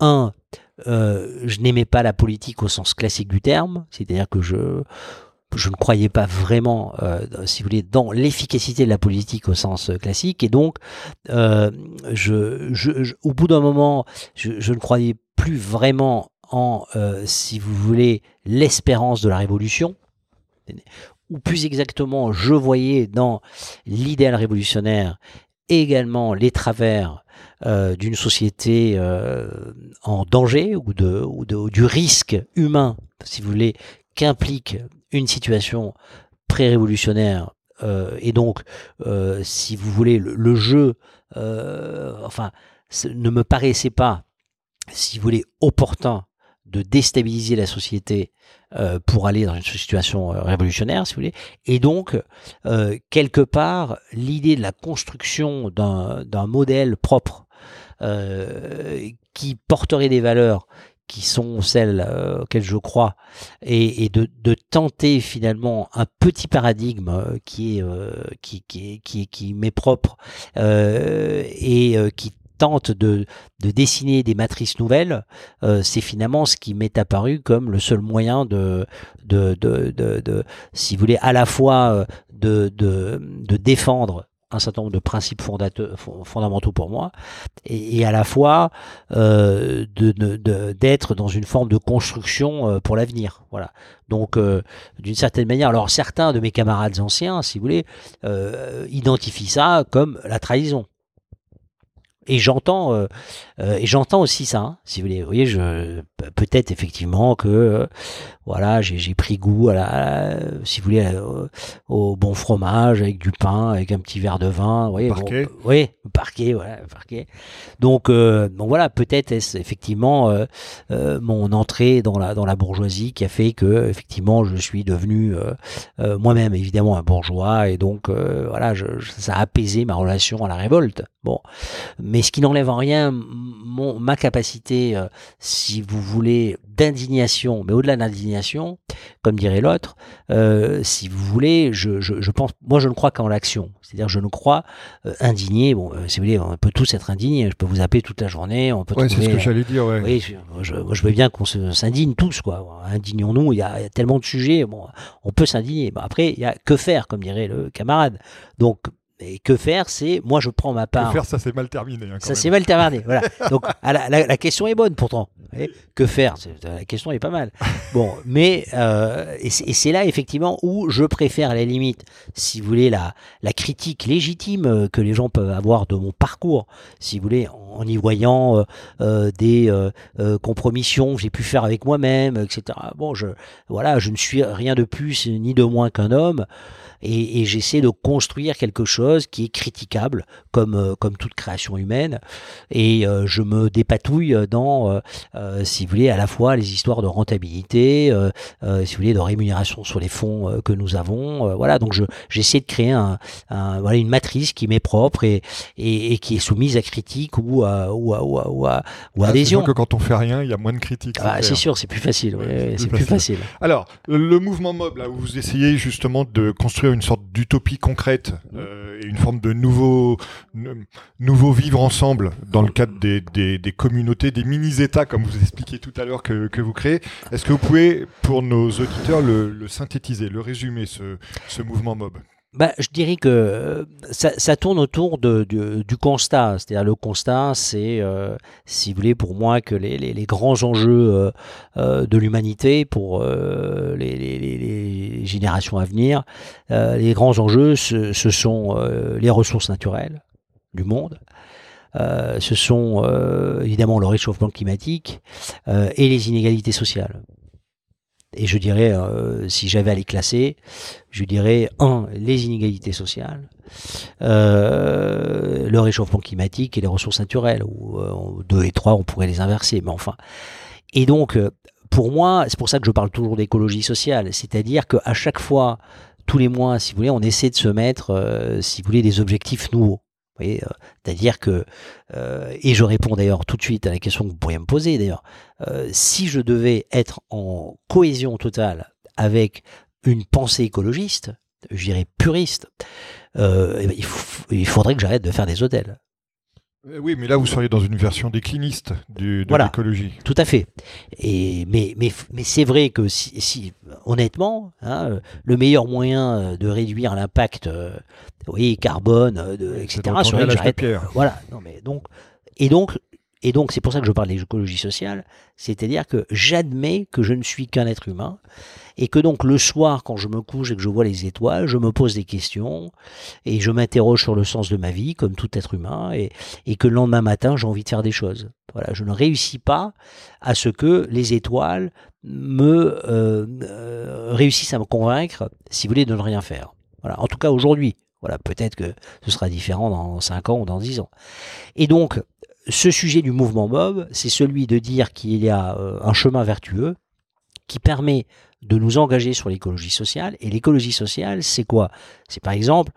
un, euh, je n'aimais pas la politique au sens classique du terme, c'est-à-dire que je je ne croyais pas vraiment, euh, si vous voulez, dans l'efficacité de la politique au sens classique, et donc euh, au bout d'un moment, je, ne croyais plus vraiment en, si vous voulez, l'espérance de la révolution, ou plus exactement, je voyais dans l'idéal révolutionnaire également les travers euh, d'une société euh, en danger ou, de, ou, de, du risque humain, si vous voulez, qu'implique une situation pré-révolutionnaire. Euh, et donc, si vous voulez, le, jeu, enfin, ne me paraissait pas, si vous voulez, opportun de déstabiliser la société pour aller dans une situation révolutionnaire, si vous voulez. Et donc, quelque part, l'idée de la construction d'un modèle propre qui porterait des valeurs qui sont celles auxquelles je crois, et, de, tenter finalement un petit paradigme qui est qui, qui, qui, qui m'est propre et qui tente de, de dessiner des matrices nouvelles, euh, c'est finalement ce qui m'est apparu comme le seul moyen de, de, de, si vous voulez, à la fois euh, de défendre un certain nombre de principes fondamentaux pour moi, et, à la fois euh, d'être dans une forme de construction euh, pour l'avenir. Voilà. Donc, euh, d'une certaine manière, alors certains de mes camarades anciens, si vous voulez, identifient ça comme la trahison. Et j'entends, et j'entends aussi ça, hein, si vous voulez. Vous voyez, je peut-être effectivement que voilà, j'ai pris goût à la, si vous voulez, au bon fromage avec du pain, avec un petit verre de vin. Vous voyez, parquet. oui, parquet, voilà, parquet. Donc, donc voilà, peut-être est-ce effectivement mon entrée dans la dans la bourgeoisie qui a fait que effectivement je suis devenu moi-même évidemment un bourgeois et donc voilà, je, ça a apaisé ma relation à la révolte. Bon, mais ce qui n'enlève en rien mon, ma capacité, euh, si vous voulez, d'indignation, mais au-delà d'indignation, comme dirait l'autre, euh, si vous voulez, je, je, je, pense, moi je ne crois qu'en l'action. C'est-à-dire, je ne crois euh, indigné. Bon, euh, si vous voulez, on peut tous être indignés. Je peux vous appeler toute la journée. On peut. Ouais, c'est ce que j'allais dire. Ouais. Oui, je, je, veux bien qu'on s'indigne tous, quoi. Indignons-nous. Il y, a, tellement de sujets. Bon, on peut s'indigner. Bon, après, il y a que faire, comme dirait le camarade. Donc, Et que faire, c'est moi je prends ma part. Que faire, ça c'est mal terminé. Hein, ça c'est mal terminé. voilà. Donc la, la, question est bonne pourtant. Que faire La question est pas mal. Bon, mais euh, et c'est là effectivement où je préfère à la limite, si vous voulez, la, la critique légitime euh, que les gens peuvent avoir de mon parcours, si vous voulez, en y voyant euh, euh des euh, compromissions que j'ai pu faire avec moi-même, etc. Bon, je voilà, je ne suis rien de plus ni de moins qu'un homme et, j'essaie de construire quelque chose qui est critiquable, comme, euh, comme toute création humaine. Et euh, je me dépatouille dans, euh, si vous voulez, à la fois les histoires de rentabilité, si vous voulez, de rémunération sur les fonds que nous avons. voilà, donc j'essaie de créer un, voilà, une matrice qui m'est propre et, et, qui est soumise à critique ou à, ou à, ou à, ou ah, adhésion. que quand on fait rien, il y a moins de critiques. Ah, c'est sûr, c'est plus facile. c'est plus, facile. Alors, le mouvement mob, là, où vous essayez justement de construire une sorte d'utopie concrète mmh. euh, et une forme de nouveau, nouveau vivre ensemble dans le cadre des, des, communautés, des mini-États, comme vous expliquiez tout à l'heure, que, que, vous créez. Est-ce que vous pouvez, pour nos auditeurs, le, le synthétiser, le résumer, ce, ce mouvement mob? Bah, je dirais que euh, ça, ça tourne autour du constat. C'est-à-dire le constat, c'est, euh, si vous voulez, pour moi, que les, grands enjeux euh, de l'humanité pour les, générations à venir, les grands enjeux, ce sont les ressources naturelles du monde. ce sont évidemment le réchauffement climatique et les inégalités sociales. Et je dirais, euh, si j'avais à les classer, je dirais, un, les inégalités sociales, euh, le réchauffement climatique et les ressources naturelles, ou euh, deux et trois, on pourrait les inverser, mais enfin. Et donc, pour moi, c'est pour ça que je parle toujours d'écologie sociale, c'est-à-dire qu'à chaque fois, tous les mois, si vous voulez, on essaie de se mettre, si vous voulez, des objectifs nouveaux. Euh, c'est-à-dire que, euh, et je réponds d'ailleurs tout de suite à la question que vous pourriez me poser d'ailleurs, euh, si je devais être en cohésion totale avec une pensée écologiste, je dirais puriste, il, il, faudrait que j'arrête de faire des hôtels. Euh, oui, mais là, vous seriez dans une version décliniste du, de l'écologie. Tout à fait. Et, mais mais, mais c'est vrai que si, si honnêtement, hein, le meilleur moyen euh, de réduire l'impact, euh, oui, carbone, de, etc., serait que j'arrête. Voilà. Non, mais donc, et donc, et donc, c'est pour ça que je parle d'écologie sociale, c'est-à-dire que j'admets que je ne suis qu'un être humain, et que donc le soir, quand je me couche et que je vois les étoiles, je me pose des questions, et je m'interroge sur le sens de ma vie, comme tout être humain, et, que le lendemain matin, j'ai envie de faire des choses. Voilà, je ne réussis pas à ce que les étoiles me euh, euh, réussissent à me convaincre, si vous voulez, de ne rien faire. Voilà, en tout cas aujourd'hui. Voilà, peut-être que ce sera différent dans 5 ans ou dans 10 ans. Et donc, ce sujet du mouvement mob, c'est celui de dire qu'il y a euh, un chemin vertueux qui permet de nous engager sur l'écologie sociale. Et l'écologie sociale, c'est quoi? C'est par exemple,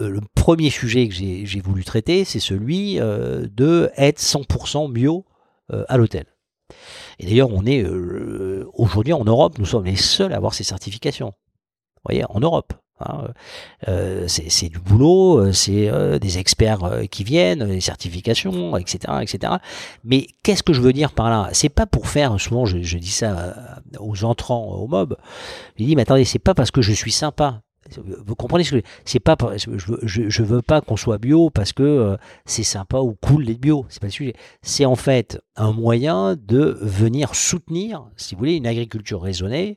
euh, le premier sujet que j'ai voulu traiter, c'est celui euh, de être 100% bio à l'hôtel. Et d'ailleurs, on est aujourd'hui en Europe, nous sommes les seuls à avoir ces certifications. Vous voyez, en Europe. Hein, euh, c'est du boulot, euh, c'est euh, des experts qui viennent, des certifications, etc., etc. Mais qu'est-ce que je veux dire par là? C'est pas pour faire. Souvent, je, dis ça aux entrants au mob. Je dis mais attendez, c'est pas parce que je suis sympa. Vous comprenez ce que c'est pas je veux, je, veux pas qu'on soit bio parce que c'est sympa ou cool d'être bio, c'est pas le sujet. C'est en fait un moyen de venir soutenir, si vous voulez, une agriculture raisonnée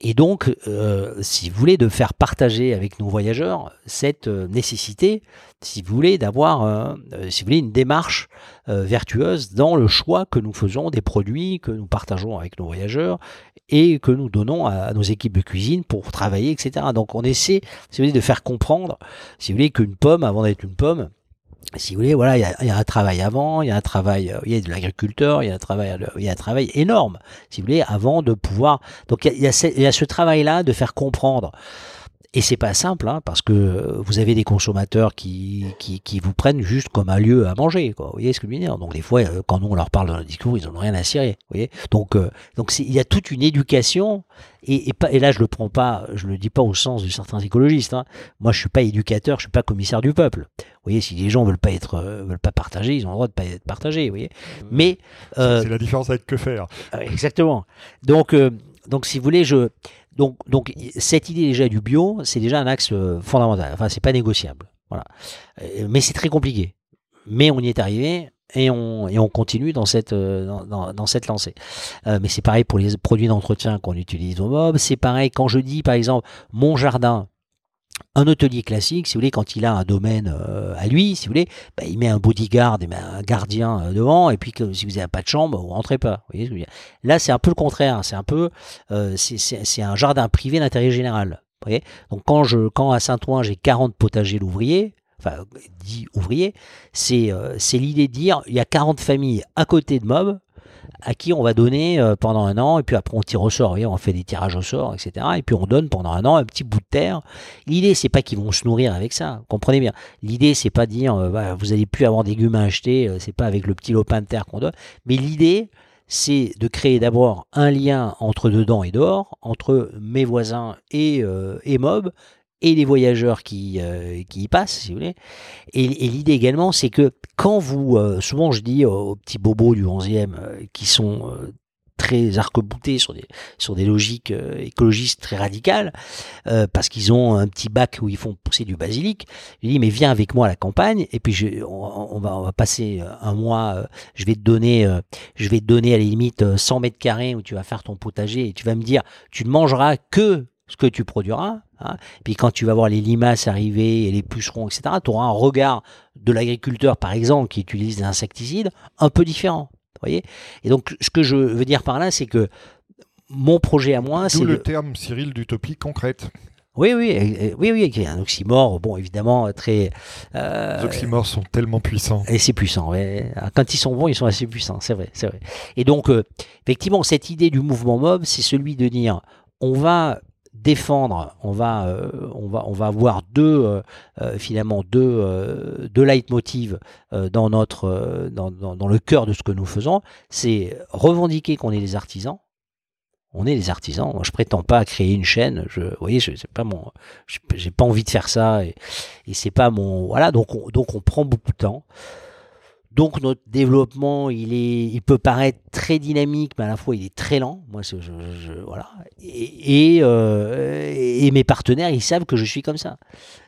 et donc, euh, si vous voulez, de faire partager avec nos voyageurs cette euh, nécessité, si vous voulez, d'avoir, euh, si vous voulez, une démarche vertueuse dans le choix que nous faisons des produits que nous partageons avec nos voyageurs et que nous donnons à, nos équipes de cuisine pour travailler, etc. Donc, on essaie, si vous voulez, de faire comprendre, si vous voulez, qu'une pomme, avant d'être une pomme, si vous voulez, voilà, il y, a, un travail avant, il y a un travail, euh, il y a de l'agriculteur, il y a un travail, il y a un travail énorme, si vous voulez, avant de pouvoir. Donc il y a, ce, travail-là de faire comprendre. Et c'est pas simple, hein, parce que vous avez des consommateurs qui, qui, qui, vous prennent juste comme un lieu à manger. Quoi. Vous voyez ce que je veux dire? Donc des fois, euh, quand nous on leur parle dans le discours, ils n'ont rien à cirer. Vous voyez? Donc, euh, donc il y a toute une éducation et, et, là, je le prends pas, je le dis pas au sens de certains écologistes. Hein. Moi, je suis pas éducateur, je suis pas commissaire du peuple. Vous voyez, si les gens veulent pas être, euh, veulent pas partager, ils ont le droit de pas être partagés. Vous voyez. Mmh. Mais euh, c'est la différence avec que faire. Euh, exactement. Donc, donc, si vous voulez, je donc, donc cette idée déjà du bio, c'est déjà un axe fondamental. Enfin, c'est pas négociable. Voilà. Mais c'est très compliqué. Mais on y est arrivé et on, et on continue dans cette, dans, dans, cette lancée. mais c'est pareil pour les produits d'entretien qu'on utilise au mob. C'est pareil quand je dis, par exemple, mon jardin, un hôtelier classique, si vous voulez, quand il a un domaine euh, à lui, si vous voulez, bah, il met un bodyguard et un gardien euh, devant, et puis si vous n'avez pas de chambre, vous rentrez pas. Là, c'est un peu le contraire. C'est un peu, euh, c'est un jardin privé d'intérêt général. Donc quand je, quand à Saint-Ouen j'ai 40 potagers l'ouvrier, enfin 10 ouvriers, c'est c'est l'idée de dire il y a 40 familles à côté de Mob à qui on va donner euh, pendant un an, et puis après on tire au sort, on fait des tirages au sort, etc. Et puis on donne pendant un an un petit bout de terre. L'idée, c'est pas qu'ils vont se nourrir avec ça, comprenez bien. L'idée, c'est pas dire, euh, vous allez plus avoir des légumes à acheter, euh, c'est pas avec le petit lopin de terre qu'on donne, mais l'idée, c'est de créer d'abord un lien entre dedans et dehors, entre mes voisins et, et Mob, et les voyageurs qui, euh, qui y passent, si vous voulez. Et, l'idée également, c'est que quand vous, euh, souvent je dis aux petits bobos du 11e euh, qui sont très arc-boutés sur des, sur des logiques écologistes très radicales, parce qu'ils ont un petit bac où ils font pousser du basilic. Je dis, mais viens avec moi à la campagne, et puis je, on, va, on va passer un mois, je vais te donner, je vais te donner à la limite 100 mètres carrés où tu vas faire ton potager, et tu vas me dire, tu ne mangeras que ce que tu produiras. Hein. Puis quand tu vas voir les limaces arriver et les pucerons, etc., tu auras un regard de l'agriculteur, par exemple, qui utilise des insecticides, un peu différent. voyez Et donc, ce que je veux dire par là, c'est que mon projet à moi, c'est. le terme, Cyril, d'utopie concrète. Oui, oui, oui, oui, un oxymore, bon, évidemment, très. Euh, Les oxymores sont tellement puissants. Et c'est puissant, ouais. Quand ils sont bons, ils sont assez puissants, c'est vrai, c'est vrai. Et donc, euh, effectivement, cette idée du mouvement mob, c'est celui de dire, on va défendre, on va, euh, on va, on va avoir deux, euh, euh, finalement, deux, deux leitmotivs dans, notre, dans, le cœur de ce que nous faisons. C'est revendiquer qu'on est des artisans. On est des artisans. Moi, je prétends pas à créer une chaîne. Je, vous voyez, c'est pas pas envie de faire ça et, c'est pas mon, voilà. Donc, on, donc on prend beaucoup de temps. Donc notre développement, il est, il peut paraître très dynamique, mais à la fois il est très lent. Moi, je, je, voilà. Euh, et, mes partenaires, ils savent que je suis comme ça.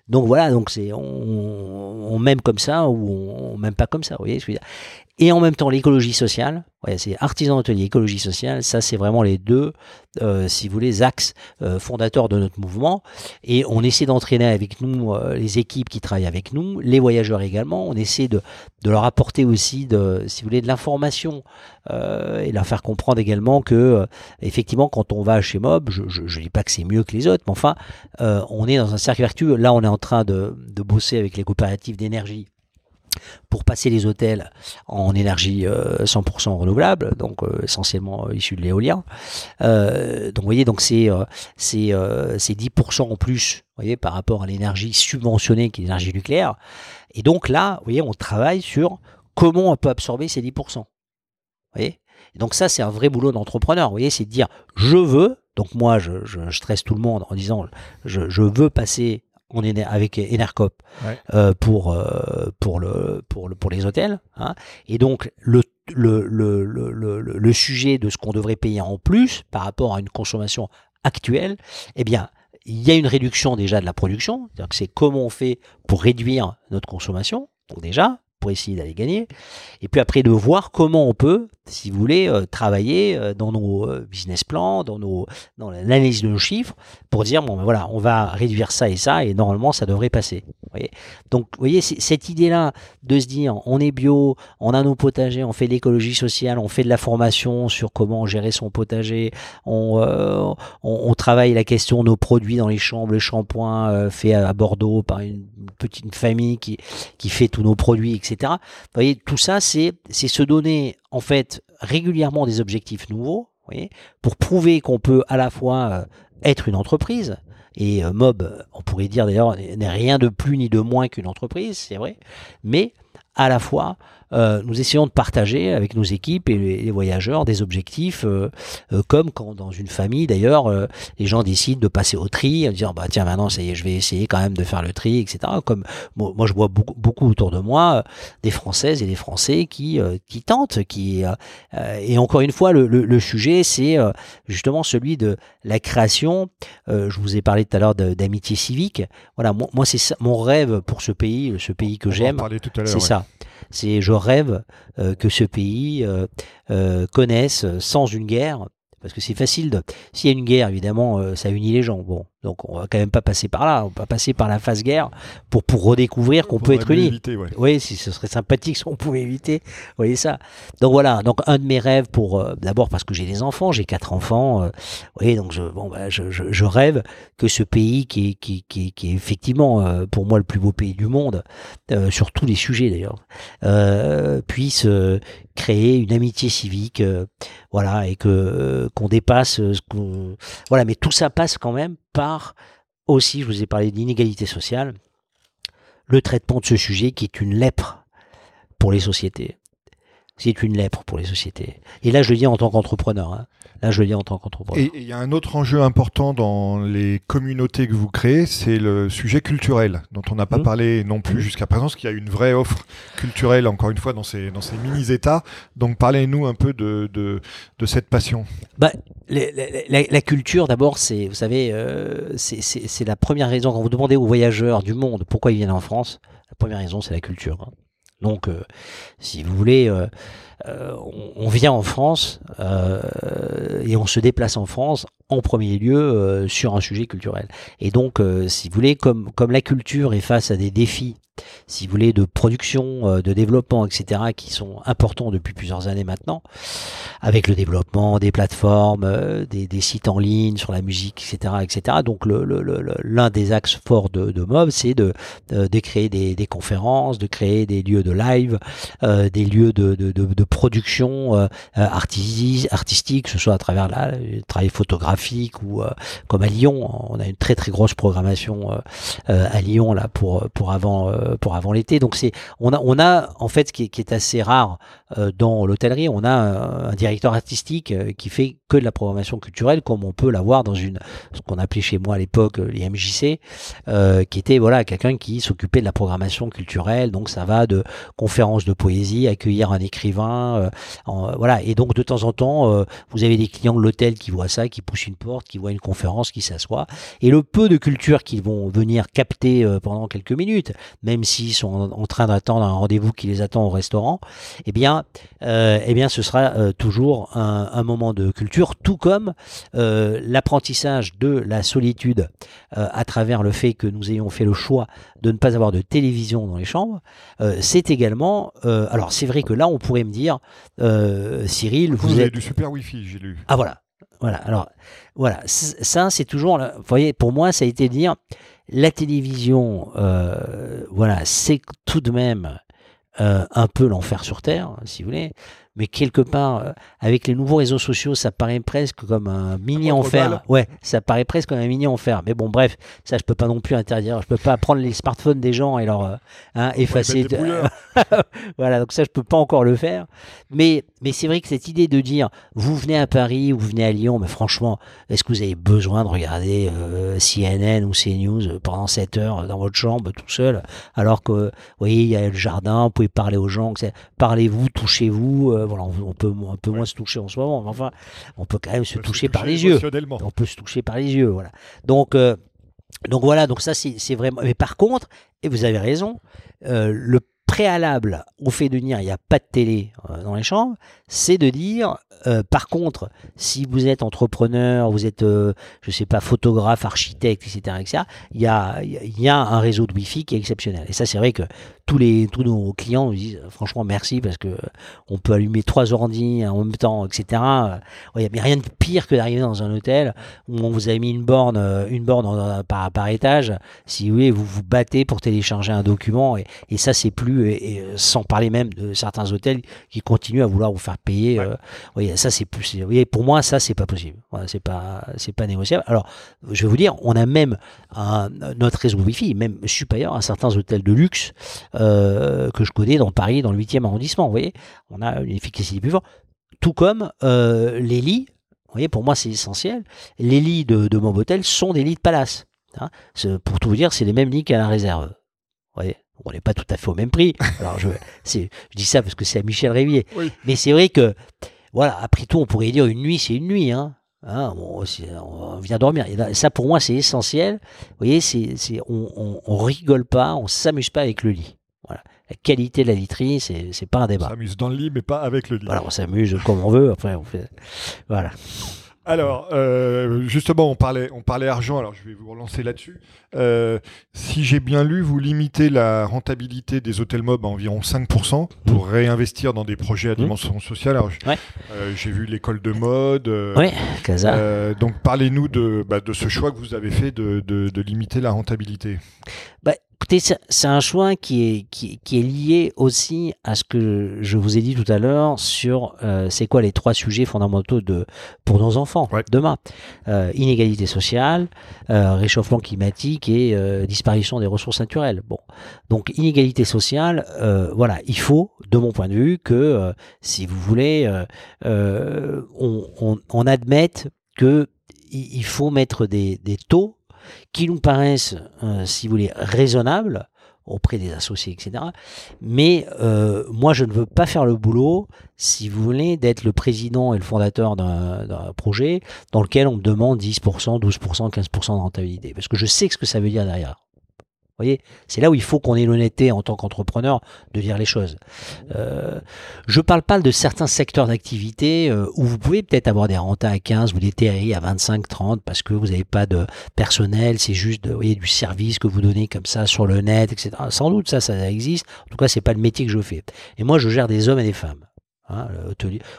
Donc voilà, donc c'est on, m'aime comme ça ou on, on m'aime pas comme ça. Vous voyez. Et en même temps, l'écologie sociale, c'est artisan hôtelier, écologie sociale, ça c'est vraiment les deux, euh, si vous voulez, axes euh, fondateurs de notre mouvement. Et on essaie d'entraîner avec nous euh, les équipes qui travaillent avec nous, les voyageurs également. On essaie de, de leur apporter aussi, de, si vous voulez, de l'information et leur faire comprendre également que, effectivement, quand on va chez Mob, je ne dis pas que c'est mieux que les autres, mais enfin, on est dans un cercle vertueux. Là, on est en train de, bosser avec les coopératives d'énergie pour passer les hôtels en énergie 100% euh, renouvelable, donc euh, essentiellement euh, issu de l'éolien. donc vous voyez, donc c'est c'est 10% en plus, voyez, par rapport à l'énergie subventionnée qui est l'énergie nucléaire. Et donc là, vous voyez, on travaille sur comment on peut absorber ces 10%. voyez et donc ça, c'est un vrai boulot d'entrepreneur. Vous voyez, c'est de dire je veux. Donc moi, je, stresse tout le monde en disant je veux passer on est avec Enercop euh, pour euh, pour le pour le pour les hôtels hein. et donc le le, le, le, le sujet de ce qu'on devrait payer en plus par rapport à une consommation actuelle eh bien il y a une réduction déjà de la production. C'est comment on fait pour réduire notre consommation donc déjà pour essayer d'aller gagner. Et puis après de voir comment on peut si vous voulez, euh, travailler euh, dans nos euh, business plans, dans, nos, dans l'analyse de nos chiffres, pour dire, bon, ben voilà, on va réduire ça et ça, et normalement, ça devrait passer. Donc, vous voyez, cette idée-là de se dire, on est bio, on a nos potagers, on fait de l'écologie sociale, on fait de la formation sur comment gérer son potager, on, on, travaille la question de nos produits dans les chambres, le shampoing fait à Bordeaux par une petite famille qui, qui fait tous nos produits, etc. Vous voyez, tout ça, c'est se donner en fait régulièrement des objectifs nouveaux, pour prouver qu'on peut à la fois euh, être une entreprise, et euh, Mob, on pourrait dire d'ailleurs, n'est rien de plus ni de moins qu'une entreprise, c'est vrai, mais à la fois euh, nous essayons de partager avec nos équipes et les, voyageurs des objectifs, euh, euh, comme quand dans une famille d'ailleurs, les gens décident de passer au tri, en disant bah tiens maintenant ça y est, je vais essayer quand même de faire le tri, etc. Comme moi je vois beaucoup, beaucoup autour de moi des Françaises et des Français qui qui tentent, qui et encore une fois le, le, sujet c'est justement celui de la création. je vous ai parlé tout à l'heure d'amitié civique. Voilà, moi, moi c'est mon rêve pour ce pays, ce pays que j'aime, c'est ça. C'est je rêve euh, que ce pays euh, euh, connaisse sans une guerre, parce que c'est facile de. S'il y a une guerre, évidemment, ça unit les gens. Bon, donc on va quand même pas passer par là, on va passer par la phase guerre pour, pour redécouvrir qu'on peut être unis. Oui, si ce serait sympathique si on pouvait éviter. Vous voyez ça. Donc voilà, donc un de mes rêves pour euh, d'abord parce que j'ai des enfants, j'ai quatre enfants. Euh, oui, donc je, bon, bah, je, je, je, rêve que ce pays qui est, qui, qui, qui est effectivement euh, pour moi le plus beau pays du monde, euh, sur tous les sujets d'ailleurs, puisse créer une amitié civique, voilà, et que qu'on dépasse. ce voilà, mais tout ça passe quand même par aussi, je vous ai parlé d'inégalité sociale, le traitement de ce sujet qui est une lèpre pour les sociétés. C'est une lèpre pour les sociétés. Et là, je le dis en tant qu'entrepreneur. Hein. Là, je le dis en tant qu'entrepreneur. Et il y a un autre enjeu important dans les communautés que vous créez, c'est le sujet culturel, dont on n'a pas mmh. parlé non plus mmh. jusqu'à présent, parce qu'il y a une vraie offre culturelle, encore une fois, dans ces, dans ces mini-États. Donc, parlez-nous un peu de, de, de cette passion. Bah, la, la, culture, d'abord, c'est, vous savez, euh, c'est la première raison, quand vous demandez aux voyageurs du monde pourquoi ils viennent en France, la première raison, c'est la culture. Hein. Donc, euh, si vous voulez, euh, euh, on, vient en France et on se déplace en France en premier lieu sur un sujet culturel. Et donc, si vous voulez, comme, comme la culture est face à des défis si vous voulez, de production, euh, de développement, etc., qui sont importants depuis plusieurs années maintenant, avec le développement des plateformes, euh, des, sites en ligne sur la musique, etc., etc. Donc l'un des axes forts de, de MOB, c'est de, de, créer des, conférences, de créer des lieux de live, euh, des lieux de, de, production artistique, que ce soit à travers le travail photographique ou comme à Lyon, on a une très très grosse programmation à Lyon là pour pour avant euh, pour avant l'été. Donc c'est on a on a en fait ce qui est, assez rare euh, dans l'hôtellerie, on a un, directeur artistique euh, qui fait que de la programmation culturelle comme on peut l'avoir dans une ce qu'on appelait chez moi à l'époque les MJC qui était voilà quelqu'un qui s'occupait de la programmation culturelle. Donc ça va de conférences de poésie, accueillir un écrivain voilà et donc de temps en temps vous avez des clients de l'hôtel qui voient ça, qui poussent une porte, qui voient une conférence, qui s'assoient et le peu de culture qu'ils vont venir capter pendant quelques minutes, même s'ils sont en, train d'attendre un rendez-vous qui les attend au restaurant, eh bien, euh, eh bien, ce sera euh, toujours un, moment de culture, tout comme euh, l'apprentissage de la solitude à travers le fait que nous ayons fait le choix de ne pas avoir de télévision dans les chambres. c'est également, alors c'est vrai que là, on pourrait me dire, Cyril, vous, vous avez du super Wi-Fi, j'ai lu. Ah voilà, voilà. Alors voilà, ça c'est toujours, vous voyez, pour moi, ça a été de dire la télévision, euh, voilà, c'est tout de même euh, un peu l'enfer sur Terre, si vous voulez mais quelque part, euh, avec les nouveaux réseaux sociaux, ça paraît presque comme un mini enfer. Ouais, ça paraît presque comme un mini enfer. Mais bon, bref, ça, je peux pas non plus interdire. Je peux pas prendre les smartphones des gens et leur hein, effacer. voilà, donc ça, je peux pas encore le faire. Mais, mais c'est vrai que cette idée de dire, vous venez à Paris ou vous venez à Lyon, mais franchement, est-ce que vous avez besoin de regarder euh, CNN ou CNews pendant 7 heures dans votre chambre tout seul, alors que, vous voyez, il y a le jardin, vous pouvez parler aux gens, parlez-vous, touchez-vous voilà, on, peut un peu moins se toucher en ce moment, mais enfin, on peut quand même se, toucher, par les yeux. On peut se toucher par les yeux, voilà. Donc, euh, donc voilà, donc ça c'est vraiment. Mais par contre, et vous avez raison, euh, le préalable au fait de dire il n'y a pas de télé euh, dans les chambres, c'est de dire, par contre, si vous êtes entrepreneur, vous êtes, je sais pas, photographe, architecte, etc., etc., il y a, y a un réseau de Wi-Fi qui est exceptionnel. Et ça, c'est vrai que tous les tous nos clients nous disent franchement merci parce que on peut allumer trois ordi en même temps, etc. Il n'y a rien de pire que d'arriver dans un hôtel où on vous a mis une borne, euh, une borne par, par étage. Si vous voulez, vous vous battez pour télécharger un document et, et ça c'est plus, et, sans parler même de certains hôtels qui continuent à vouloir vous faire payer. oui, ça c'est plus. pour moi, ça c'est pas possible. Voilà, c'est pas, c'est pas négociable. Alors, je vais vous dire, on a même un, notre réseau Wi-Fi, même supérieur à certains hôtels de luxe que je connais dans Paris, dans le 8e arrondissement. Vous voyez, on a une efficacité plus forte. Tout comme les lits vous voyez, pour moi, c'est essentiel. Les lits de, de Mobotel sont des lits de palace. Hein. Pour tout vous dire, c'est les mêmes lits qu'à la réserve. Vous voyez on n'est pas tout à fait au même prix. Alors je, je dis ça parce que c'est à Michel Révier. Mais c'est vrai que, voilà, après tout, on pourrait dire une nuit, c'est une nuit. Hein. hein on vient dormir. Et ça, pour moi, c'est essentiel. Vous voyez, c'est, on, on, on, rigole pas, on s'amuse pas avec le lit. Voilà la qualité de la literie, c'est, c'est pas un débat. On s'amuse dans le lit, mais pas avec le lit. Voilà, on s'amuse comme on veut. Après, on fait. Voilà. Alors, euh, justement, on parlait, on parlait argent, alors je vais vous relancer là-dessus. Euh, si j'ai bien lu, vous limitez la rentabilité des hôtels mob à environ 5% pour mmh. réinvestir dans des projets à mmh. dimension sociale. Alors, euh, j'ai vu l'école de mode. oui, Casa. donc, parlez-nous de, bah, de ce choix que vous avez fait de, de, de limiter la rentabilité. Bah, Écoutez, c'est un choix qui est, qui, est lié aussi à ce que je vous ai dit tout à l'heure sur euh, c'est quoi les trois sujets fondamentaux de, pour nos enfants demain. Euh, inégalité sociale, euh, réchauffement climatique et disparition des ressources naturelles. Bon, donc inégalité sociale, voilà, il faut, de mon point de vue, que si vous voulez, on, on, on admette que il faut mettre des, des taux qui nous paraissent, euh, si vous voulez, raisonnables auprès des associés, etc. Mais euh, moi, je ne veux pas faire le boulot, si vous voulez, d'être le président et le fondateur d'un projet dans lequel on me demande 10%, 12%, 15% de rentabilité. Parce que je sais ce que ça veut dire derrière voyez, c'est là où il faut qu'on ait l'honnêteté en tant qu'entrepreneur de dire les choses. Euh, je parle pas de certains secteurs d'activité euh, où vous pouvez peut-être avoir des rentas à 15 ou des TRI à 25, 30 parce que vous n'avez pas de personnel, c'est juste voyez, du service que vous donnez comme ça sur le net, etc. Sans doute ça, ça existe. En tout cas, c'est pas le métier que je fais. Et moi, je gère des hommes et des femmes. Hein,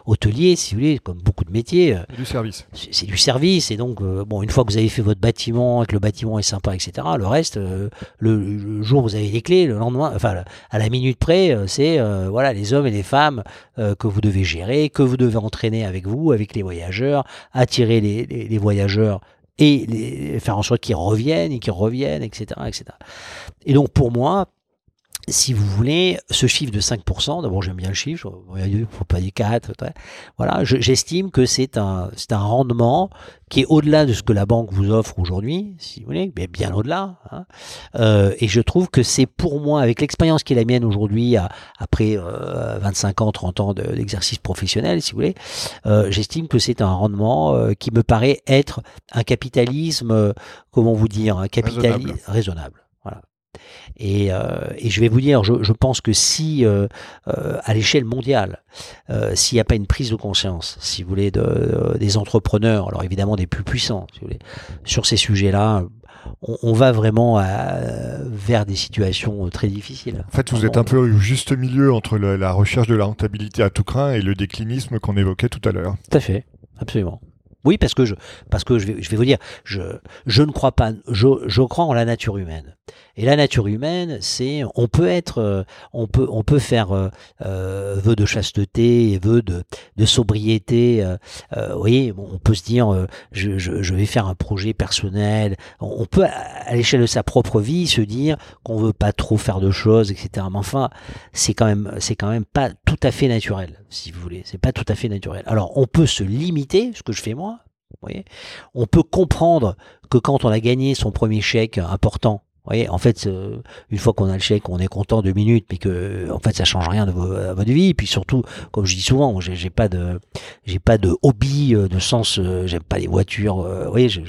hôtelier, si vous voulez, comme beaucoup de métiers. Euh, du service. C'est du service. Et donc, euh, bon, une fois que vous avez fait votre bâtiment, que le bâtiment est sympa, etc., le reste, euh, le, jour où vous avez les clés, le lendemain, enfin, à la minute près, c'est voilà les hommes et les femmes que vous devez gérer, que vous devez entraîner avec vous, avec les voyageurs, attirer les, les voyageurs et les, faire en sorte qu'ils reviennent et qu'ils reviennent, etc., etc. Et donc, pour moi, si vous voulez, ce chiffre de 5%, d'abord j'aime bien le chiffre, il ne faut pas dire 4, voilà, j'estime que c'est un, c'est un rendement qui est au-delà de ce que la banque vous offre aujourd'hui, si vous voulez, mais bien au-delà. Hein. Euh, et je trouve que c'est pour moi, avec l'expérience qui est la mienne aujourd'hui, après 25 euh, ans, 30 ans d'exercice professionnel, si vous voulez, euh, j'estime que c'est un rendement qui me paraît être un capitalisme, comment vous dire, un capitalisme raisonnable. Euh, et, je vais vous dire, je, pense que si, euh, euh, à l'échelle mondiale, s'il n'y a pas une prise de conscience, si vous voulez, de, des entrepreneurs, alors évidemment des plus puissants, si vous voulez, sur ces sujets-là, on, va vraiment vers des situations très difficiles. En fait, vous êtes un peu au juste milieu entre la recherche de la rentabilité à tout craint et le déclinisme qu'on évoquait tout à l'heure. Tout à fait, absolument. Oui, parce que je, parce que je vais, je vais vous dire, je, je ne crois pas, je, je crois en la nature humaine. Et la nature humaine, c'est, on peut être, euh, on peut, on peut faire euh, euh vœu de chasteté et vœu de, de sobriété. Euh, vous voyez, on peut se dire, je, je, vais faire un projet personnel. On peut, à l'échelle de sa propre vie, se dire qu'on veut pas trop faire de choses, etc. Mais enfin, c'est quand même, c'est quand même pas tout à fait naturel, si vous voulez. C'est pas tout à fait naturel. Alors, on peut se limiter, ce que je fais moi, voyez on peut comprendre que quand on a gagné son premier chèque important, voyez, en fait, euh, une fois qu'on a le chèque, on est content deux minutes, mais que en fait, ça change rien de votre vie. Et puis surtout, comme je dis souvent, j'ai pas de, j'ai pas de hobby euh, de sens. Euh, j'aime pas les voitures. vous voyez, je,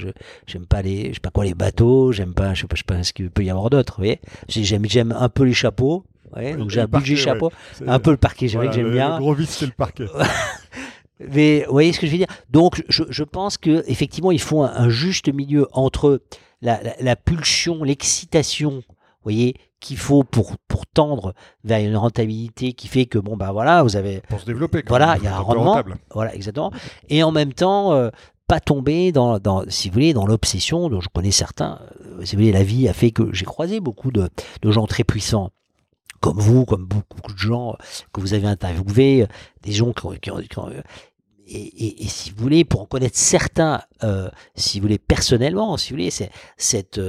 j'aime pas les, je sais pas quoi, les bateaux. J'aime pas, je sais pas, je sais pas ce qu'il peut y avoir d'autre. Vous voyez, j'aime, j'aime un peu les chapeaux. voyez, donc j'ai un budget chapeau, un peu le parquet, j'aime bien. Le gros vice, c'est le parquet. Mais vous voyez ce que je veux dire? Donc je, je, pense que effectivement il faut un, juste milieu entre la, la, la pulsion, l'excitation, voyez, qu'il faut pour, pour tendre vers une rentabilité qui fait que bon bah voilà vous avez pour se développer voilà il y a un rendement. voilà exactement. Et en même temps euh, pas tomber dans, dans, si vous voulez, dans l'obsession dont je connais certains. Euh, si vous voulez, la vie a fait que j'ai croisé beaucoup de, de gens très puissants comme vous, comme beaucoup de gens que vous avez interviewés, des gens qui ont, et, si vous voulez, pour en connaître certains, si vous voulez personnellement, si vous voulez, c'est cette,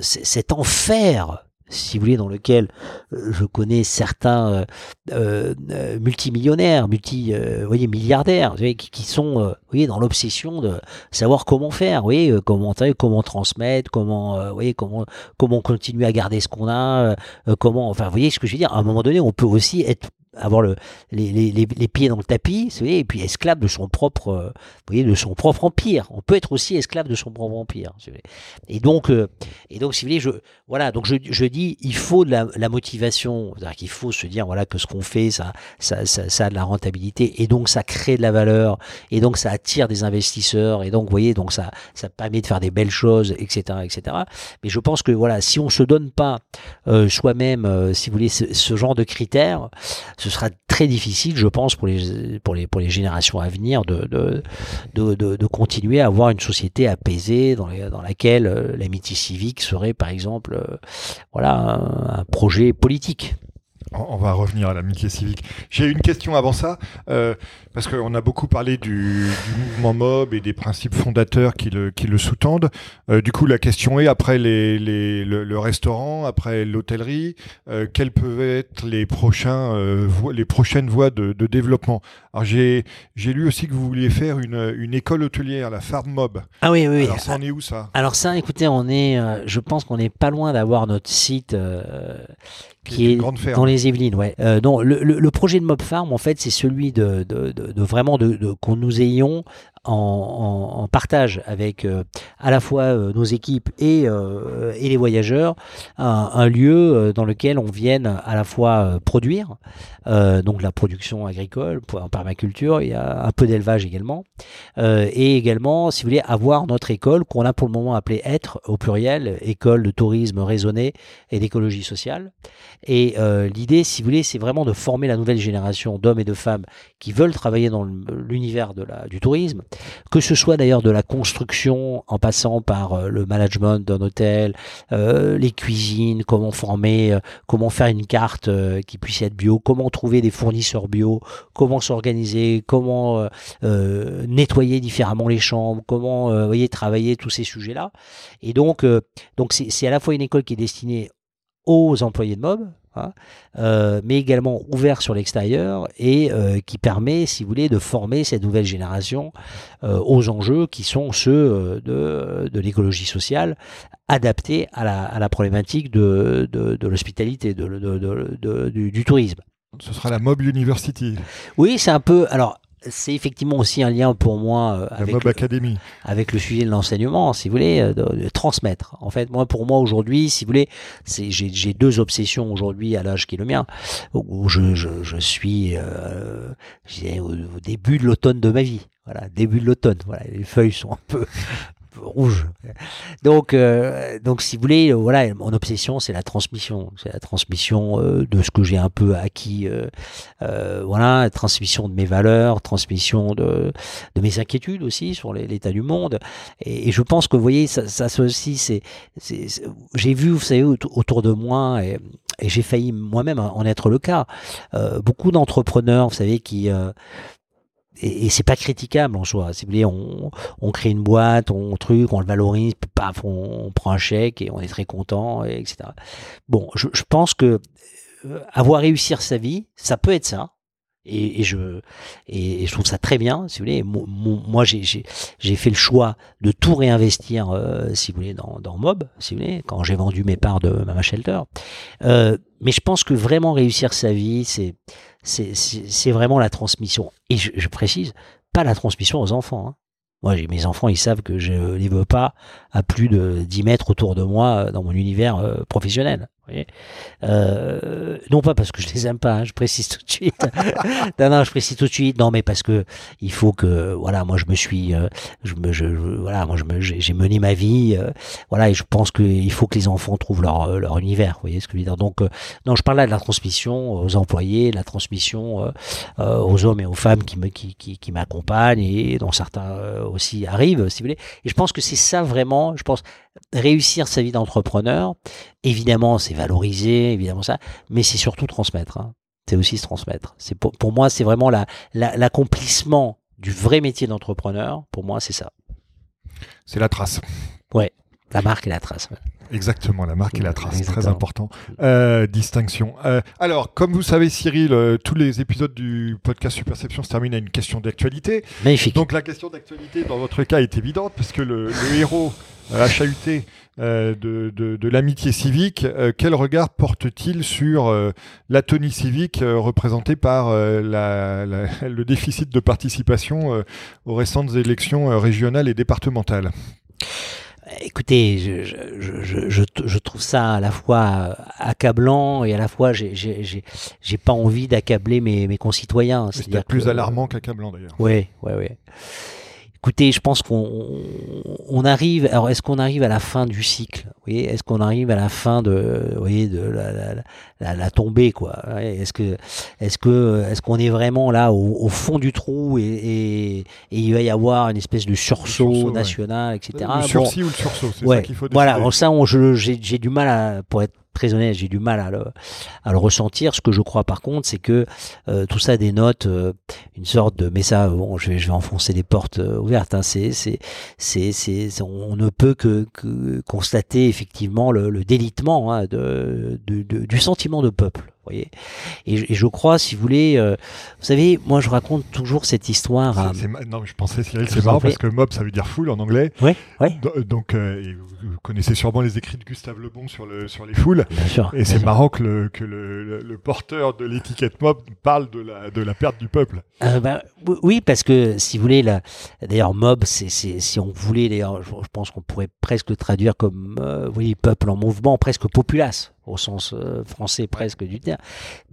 cet enfer si vous voulez, dans lequel euh, je connais certains euh, euh, multimillionnaires, multi, voyez, milliardaires, qui, sont, voyez, dans l'obsession de savoir comment faire, voyez, comment, comment transmettre, comment, voyez, comment, comment continuer à garder ce qu'on a, comment, enfin, vous voyez ce que je veux dire. À un moment donné, on peut aussi être avoir le, les, pieds dans le tapis, vous voyez, et puis esclave de son propre, euh, vous voyez, de son propre empire. On peut être aussi esclave de son propre empire. Et donc, euh, et donc, si vous voulez, je, voilà, donc je, je dis, il faut de la, motivation, c'est-à-dire qu'il faut se dire, voilà, que ce qu'on fait, ça, ça, ça, a de la rentabilité, et donc ça crée de la valeur, et donc ça attire des investisseurs, et donc, vous voyez, donc ça, ça permet de faire des belles choses, etc., etc. Mais je pense que voilà, si on se donne pas euh, soi-même, si vous voulez, ce genre de critères ce sera très difficile, je pense, pour les, pour les, pour les générations à venir de, continuer à avoir une société apaisée dans laquelle euh, l'amitié civique serait, par exemple, euh, voilà, un projet politique. On va revenir à l'amitié civique. J'ai une question avant ça, euh, parce qu'on a beaucoup parlé du, mouvement MOB et des principes fondateurs qui le, qui le sous-tendent. Euh, du coup, la question est, après les, les, le, restaurant, après l'hôtellerie, euh, quelles peuvent être les, prochains, les prochaines voies de, de développement? Alors, j'ai lu aussi que vous vouliez faire une, une école hôtelière, la Farm Mob. Ah oui, oui. Alors, ça en est où ça? Alors ça, écoutez, on est, je pense qu'on n'est pas loin d'avoir notre site qui est, dans les Yvelines. Ouais. Euh, le, le, projet de Mob Farm, en fait, c'est celui de, de, de, de vraiment de, qu'on nous ayons en, partage avec euh, à la fois euh, nos équipes et, euh, et les voyageurs, un, un, lieu dans lequel on vienne à la fois produire, donc la production agricole en permaculture, il y a un peu d'élevage également, et également, si vous voulez, avoir notre école qu'on a pour le moment appelée être au pluriel, école de tourisme raisonné et d'écologie sociale. Et l'idée, si vous voulez, c'est vraiment de former la nouvelle génération d'hommes et de femmes qui veulent travailler dans l'univers du tourisme que ce soit d'ailleurs de la construction en passant par euh, le management d'un hôtel, euh, les cuisines, comment former, euh, comment faire une carte qui puisse être bio, comment trouver des fournisseurs bio, comment s'organiser, comment nettoyer différemment les chambres, comment travailler tous ces sujets-là. Et donc c'est à la fois une école qui est destinée aux employés de MOB, Hein, euh, mais également ouvert sur l'extérieur et euh, qui permet, si vous voulez, de former cette nouvelle génération euh, aux enjeux qui sont ceux de, de l'écologie sociale, adaptés à la, à la problématique de, de, de l'hospitalité, de, de, du, du tourisme. Ce sera la Mob University. Oui, c'est un peu. Alors, c'est effectivement aussi un lien pour moi euh, avec, le, avec le sujet de l'enseignement, si vous voulez, euh, de, transmettre. En fait, moi, pour moi aujourd'hui, si vous voulez, j'ai deux obsessions aujourd'hui à l'âge qui est le mien, où je, je, je suis euh, au, au, début de l'automne de ma vie. Voilà, début de l'automne. Voilà, les feuilles sont un peu rouge. Donc, euh, donc si vous voulez, voilà, mon obsession, c'est la transmission, c'est la transmission euh, de ce que j'ai un peu acquis, euh, voilà, transmission de mes valeurs, transmission de, de mes inquiétudes aussi sur l'état du monde. Et, je pense que vous voyez, ça, ça aussi, c'est, j'ai vu, vous savez, autour de moi et, et j'ai failli moi-même en être le cas. beaucoup d'entrepreneurs, vous savez, qui et, et c'est pas critiquable en soi. Si vous voulez, on, on crée une boîte, on truc, on le valorise, paf, on, prend un chèque et on est très content, etc. Bon, je, pense que euh, avoir réussir sa vie, ça peut être ça. Et, et je et, je trouve ça très bien, si vous voulez. Moi, j'ai j'ai fait le choix de tout réinvestir, euh, si vous voulez, dans, dans Mob, si vous voulez, quand j'ai vendu mes parts de Mama Shelter. Euh, mais je pense que vraiment réussir sa vie, c'est c'est vraiment la transmission. Et je, précise, pas la transmission aux enfants. Hein. Moi, mes enfants, ils savent que je les veux pas à plus de 10 mètres autour de moi dans mon univers euh, professionnel. Euh, non pas parce que je les aime pas, hein, je précise tout de suite. non, non, je précise tout de suite. Non, mais parce que il faut que, voilà, moi je me suis, euh, je me, je, voilà, moi je me, j'ai mené ma vie, euh, voilà, et je pense qu'il faut que les enfants trouvent leur euh, leur univers. Vous voyez ce que je veux dire Donc, non, je parle là de la transmission aux employés, de la transmission aux hommes et aux femmes qui me, qui, qui, qui m'accompagnent et dont certains aussi arrivent, si vous voulez. Et je pense que c'est ça vraiment. Je pense réussir sa vie d'entrepreneur, évidemment, c'est valoriser, évidemment ça, mais c'est surtout transmettre. Hein. C'est aussi se transmettre. C'est pour, pour moi, c'est vraiment l'accomplissement la, du vrai métier d'entrepreneur. Pour moi, c'est ça. C'est la trace. Ouais, la marque et la trace. Exactement, la marque et la trace, très important. Euh, distinction. Euh, alors, comme vous savez, Cyril, euh, tous les épisodes du podcast Superception se terminent à une question d'actualité. Magnifique. Donc, la question d'actualité, dans votre cas, est évidente, parce que le, le héros HAUT de, de, de l'amitié civique, quel regard porte-t-il sur l'atonie civique représentée par la, la, le déficit de participation aux récentes élections régionales et départementales? Écoutez, je, je, je, je, trouve ça à la fois accablant et à la fois j'ai pas envie d'accabler mes, mes concitoyens. C'est plus alarmant qu'accablant d'ailleurs. Oui, oui, oui. Écoutez, je pense qu'on on arrive. Alors, est-ce qu'on arrive à la fin du cycle? Oui. Est-ce qu'on arrive à la fin de, vous voyez, de la, la, la, tombée, quoi Est-ce que, est-ce que, est-ce qu'on est vraiment là au, au, fond du trou et, et, et, il va y avoir une espèce de sursaut, sursaut national, etc. Le sursis ou le sursaut, c'est ça qu'il faut. Décider. Voilà. Bon, ça, j'ai du mal à, pour être très honnête, j'ai du mal à le, à le, ressentir. Ce que je crois par contre, c'est que euh, tout ça dénote euh, une sorte de. Mais ça, bon, je vais, je vais enfoncer les portes euh, ouvertes. Hein, c'est, c'est, c'est, c'est, on ne peut que, que constater effectivement le, le délitement hein, de, de, de, du sentiment de peuple voyez et, et, je crois, si vous voulez, euh, vous savez, moi je raconte toujours cette histoire. À... non, je pensais, Cyril, c'est marrant parce que mob, ça veut dire foule en anglais. Oui, oui. Donc, euh, vous connaissez sûrement les écrits de Gustave Le Bon sur, le, sur les foules. Bien sûr. Et c'est marrant que, le, que le, le, porteur de l'étiquette mob parle de la, de la perte du peuple. Euh, ben, oui, parce que si vous voulez, d'ailleurs, mob, c'est si on voulait, d'ailleurs, je, je, pense qu'on pourrait presque traduire comme, vous voyez, peuple en mouvement, presque populace au sens euh, français presque du terme.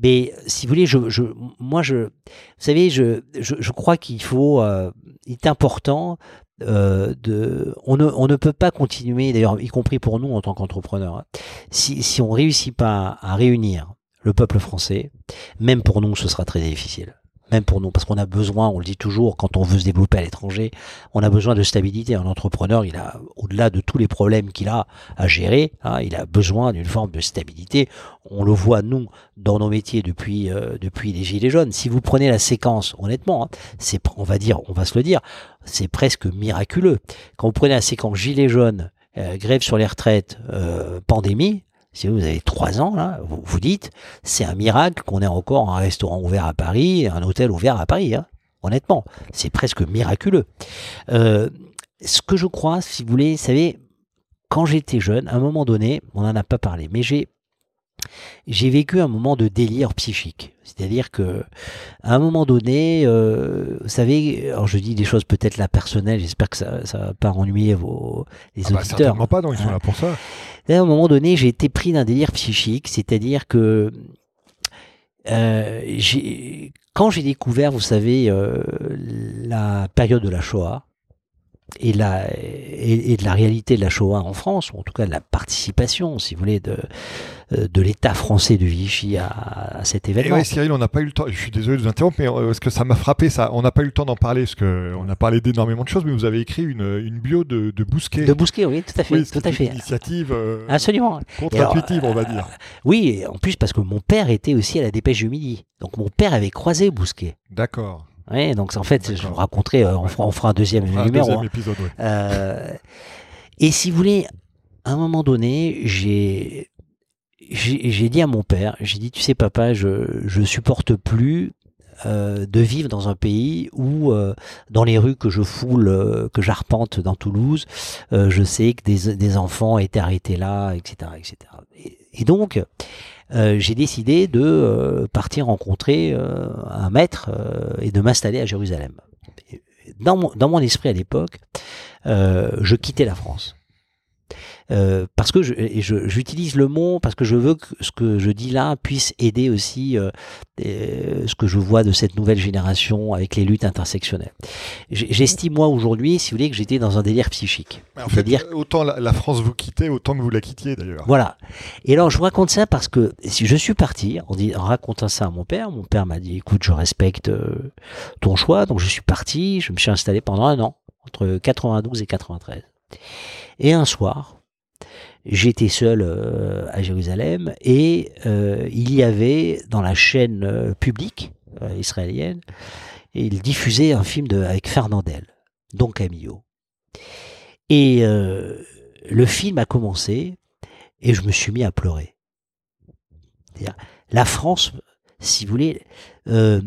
Mais si vous voulez, je, je moi, je, vous savez, je, je, je crois qu'il faut, euh, il est important euh, de, on ne, on ne peut pas continuer, d'ailleurs, y compris pour nous en tant qu'entrepreneurs, hein. si, si on réussit pas à réunir le peuple français, même pour nous, ce sera très difficile même pour nous, parce qu'on a besoin, on le dit toujours, quand on veut se développer à l'étranger, on a besoin de stabilité. Un entrepreneur, il a, au-delà de tous les problèmes qu'il a à gérer, hein, il a besoin d'une forme de stabilité. On le voit, nous, dans nos métiers depuis, euh, depuis les Gilets jaunes. Si vous prenez la séquence, honnêtement, hein, c'est, on va dire, on va se le dire, c'est presque miraculeux. Quand vous prenez la séquence Gilets jaunes, euh, grève sur les retraites, euh, pandémie, si vous avez trois ans, là, vous vous dites, c'est un miracle qu'on ait encore un restaurant ouvert à Paris, un hôtel ouvert à Paris. Hein. Honnêtement, c'est presque miraculeux. Euh, ce que je crois, si vous voulez, vous savez, quand j'étais jeune, à un moment donné, on n'en a pas parlé, mais j'ai j'ai vécu un moment de délire psychique. C'est-à-dire que à un moment donné, euh, vous savez, alors je dis des choses peut-être là personnelles, j'espère que ça ne va pas ennuyer vos, les ah bah, auditeurs. certainement pas, non, ils sont là pour ça. à un moment donné, j'ai été pris d'un délire psychique, c'est-à-dire que euh, quand j'ai découvert, vous savez, euh, la période de la Shoah, et, la, et, de la réalité de la Shoah en France, ou en tout cas de la participation, si vous voulez, de, euh, de l'État français de Vichy à, à cet événement. Et Cyril, on n'a pas eu le temps, je suis désolé de vous interrompre, mais euh, ce que ça m'a frappé, ça, on n'a pas eu le temps d'en parler, parce qu'on a parlé d'énormément de choses, mais vous avez écrit une, une bio de, de Bousquet. De Bousquet, oui, tout à fait. tout à fait. Une initiative euh, Absolument. contre-intuitive, on va dire. oui, en plus parce que mon père était aussi à la dépêche du midi. Donc mon père avait croisé Bousquet. D'accord. Oui, donc en fait, je vous raconterai, euh, on, fera, on, fera, un deuxième numéro. Un deuxième hein. épisode, oui. euh, et si vous voulez, à un moment donné, j'ai j'ai dit à mon père, j'ai dit, tu sais papa, je je supporte plus euh, de vivre dans un pays où, euh, dans les rues que je foule, euh, que j'arpente dans Toulouse, je sais que des, des enfants étaient arrêtés là, etc., etc. Et, donc, euh, j'ai décidé de euh, partir rencontrer euh, un maître et de m'installer à Jérusalem. Dans mon, dans mon esprit à l'époque, je quittais la France. Euh, parce que j'utilise le mot parce que je veux que ce que je dis là puisse aider aussi euh, euh, ce que je vois de cette nouvelle génération avec les luttes intersectionnelles. J'estime moi aujourd'hui, si vous voulez, que j'étais dans un délire psychique. En fait, dire... autant la, la, France vous quittait, autant que vous la quittiez d'ailleurs. Voilà. Et alors je vous raconte ça parce que si je suis parti en, dit, en racontant ça à mon père, mon père m'a dit écoute, je respecte ton choix, donc je suis parti, je me suis installé pendant un an entre 92 et 93. Et un soir, j'étais seul à Jérusalem et il y avait dans la chaîne publique israélienne, il diffusait un film avec Fernandel, Don Camillo. Et le film a commencé et je me suis mis à pleurer. La France, si vous voulez, euh,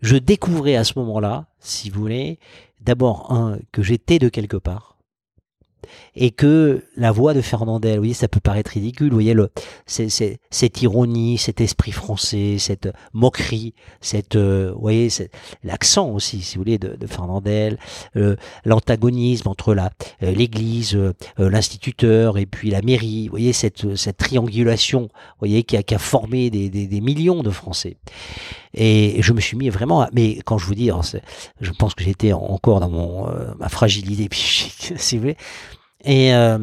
je découvrais à ce moment-là, si vous voulez, d'abord que j'étais de quelque part, et que la voix de Fernandel, voyez, ça peut paraître ridicule, vous voyez, le, cette ironie, cet esprit français, cette moquerie, cette, euh, vous voyez, l'accent aussi, si vous voulez, de, de Fernandel, euh, l'antagonisme entre la euh, l'Église, l'instituteur et puis la mairie, vous voyez, cette, cette triangulation, vous voyez, qui a, qui a formé des, des, des millions de Français. Et je me suis mis vraiment, mais quand je vous dis, je pense que j'étais encore dans mon ma fragilité psychique, si vous voulez, et euh,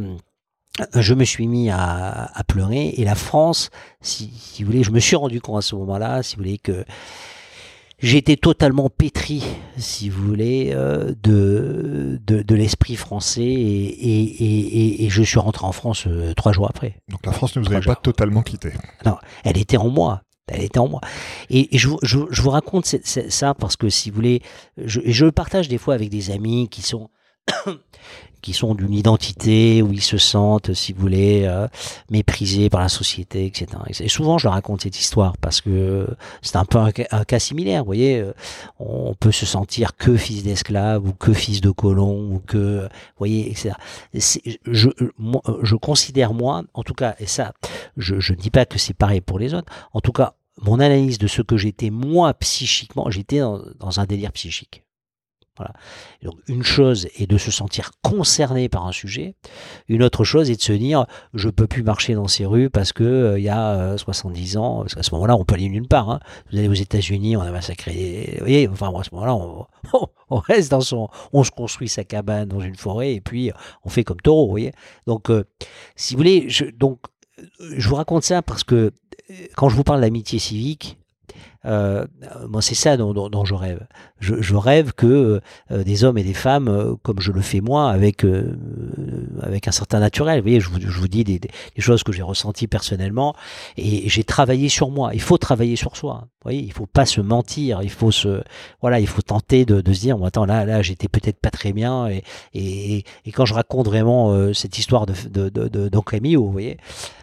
je me suis mis à, à, pleurer. Et la France, si, si, vous voulez, je me suis rendu compte à ce moment-là, si vous voulez, que j'étais totalement pétri, si vous voulez, euh, de, de, de l'esprit français. Et, et, et, et, je suis rentré en France euh, trois jours après. Donc la France ne vous avait pas totalement quitté. Non, elle était en moi elle était en moi. Et, je, je, je, vous raconte ça parce que si vous voulez, je, je le partage des fois avec des amis qui sont qui sont d'une identité où ils se sentent, si vous voulez, euh, méprisés par la société, etc. Et souvent, je raconte cette histoire parce que c'est un peu un, cas similaire. Vous voyez, euh, on peut se sentir que fils d'esclave ou que fils de colon ou que, vous voyez, etc. Je, moi, je considère moi, en tout cas, et ça, je ne dis pas que c'est pareil pour les autres. En tout cas, mon analyse de ce que j'étais moi psychiquement, j'étais dans un délire psychique. Donc une chose est de se sentir concerné par un sujet, une autre chose est de se dire je peux plus marcher dans ces rues parce que euh, y a 70 euh, ans, à ce moment-là on peut aller nulle part. Hein. Vous allez aux États-Unis, on a massacré, vous voyez, enfin à ce moment-là on, reste dans son, on se construit sa cabane dans une forêt et puis on fait comme taureau, vous voyez. Donc euh, si vous voulez, donc je vous raconte ça parce que quand je vous parle d'amitié civique, euh, moi, c'est ça dont, dont, je rêve. Je, je rêve que euh, des hommes et des femmes, euh, comme je le fais moi, avec euh, avec un certain naturel. Vous voyez, je vous, je vous dis des, des, choses que j'ai ressenties personnellement, et j'ai travaillé sur moi. Il faut travailler sur soi. Vous voyez, il faut pas se mentir. Il faut se voilà, il faut tenter de, de se dire, attends, là, là, j'étais peut-être pas très bien. Et, et, et, quand je raconte vraiment cette histoire de de, de, de, vous voyez,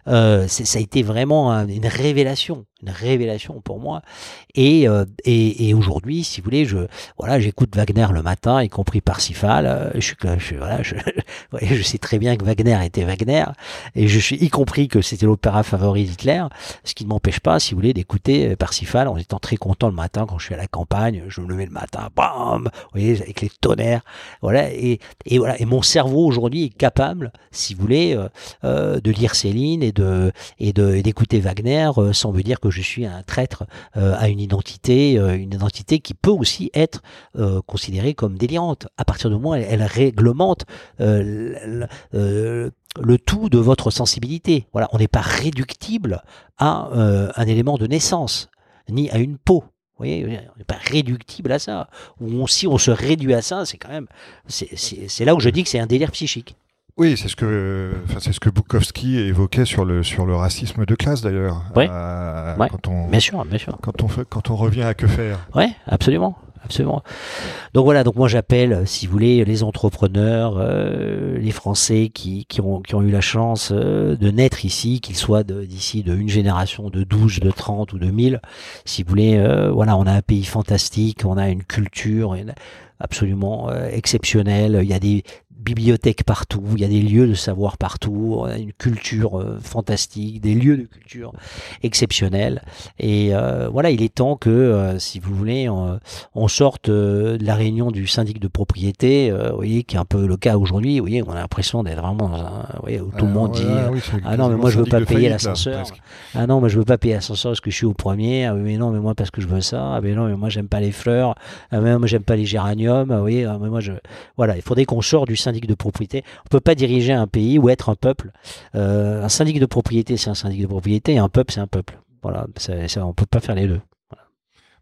ça a été vraiment une révélation, une révélation pour moi. Et, euh, et, et aujourd'hui, si vous voulez, je voilà, j'écoute Wagner le matin, y compris Parsifal. Euh, je, je, voilà, je, sais très bien que Wagner était Wagner, et je suis y compris que c'était l'opéra favori d'Hitler, ce qui ne m'empêche pas, si vous voulez, d'écouter Parsifal en étant très content le matin quand je suis à la campagne. Je me levais le matin, bam, vous voyez, avec les tonnerres, voilà. Et, et voilà, et mon cerveau aujourd'hui est capable, si vous voulez, euh, euh de lire Céline et de et d'écouter Wagner sans me dire que je suis un traître à une une identité, euh, une identité qui peut aussi être euh, considérée comme délirante. À partir du moment où elle, réglemente euh, le, tout de votre sensibilité. On n'est pas réductible à un élément de naissance, ni à une peau. On n'est pas réductible à ça. Si on se réduit à ça, c'est quand même, c'est là où je dis que c'est un délire psychique. Oui, c'est ce que, enfin, c'est ce que Bukowski évoquait sur le sur le racisme de classe d'ailleurs. Oui. Euh, quand on, bien sûr, bien sûr. Quand on quand on revient à que faire. Oui, absolument. Absolument. Donc voilà, donc moi j'appelle, si vous voulez, les entrepreneurs, euh, les Français qui, qui, ont, qui ont eu la chance euh, de naître ici, qu'ils soient d'ici de, une génération de 12, de 30 ou de 1000. Si vous voulez, euh, voilà, on a un pays fantastique, on a une culture absolument exceptionnelle. Il y a des, bibliothèques partout, il y a des lieux de savoir partout, on a une culture euh, fantastique, des lieux de culture exceptionnels. Et euh, voilà, il est temps que, euh, si vous voulez, on, sorte de la réunion du syndic de propriété, vous voyez, qui est un peu le cas aujourd'hui. Vous voyez, on a l'impression d'être vraiment, vous voyez, où tout le monde dit, ah non, mais moi je veux pas payer l'ascenseur. Ah non, mais je veux pas payer l'ascenseur parce que je suis au premier. Ah mais non, mais moi parce que je veux ça. Ah mais non, mais moi j'aime pas les fleurs. Ah mais moi j'aime pas les géraniums. vous voyez, ah, mais moi je, voilà, il faudrait qu'on sorte du syndic syndic de propriété. On peut pas diriger un pays ou être un peuple. Euh, un syndic de propriété, c'est un syndic de propriété, et un peuple, c'est un peuple. Voilà, ça, ça, on peut pas faire les deux.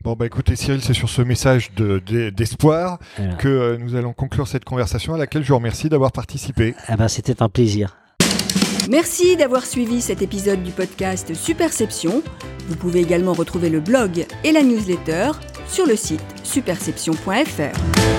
Bon, bah écoutez, Cyril, c'est sur ce message d'espoir que euh, nous allons conclure cette conversation à laquelle je vous remercie d'avoir participé. Eh ben, C'était un plaisir. Merci d'avoir suivi cet épisode du podcast Superception. Vous pouvez également retrouver le blog et la newsletter sur le site superception.fr.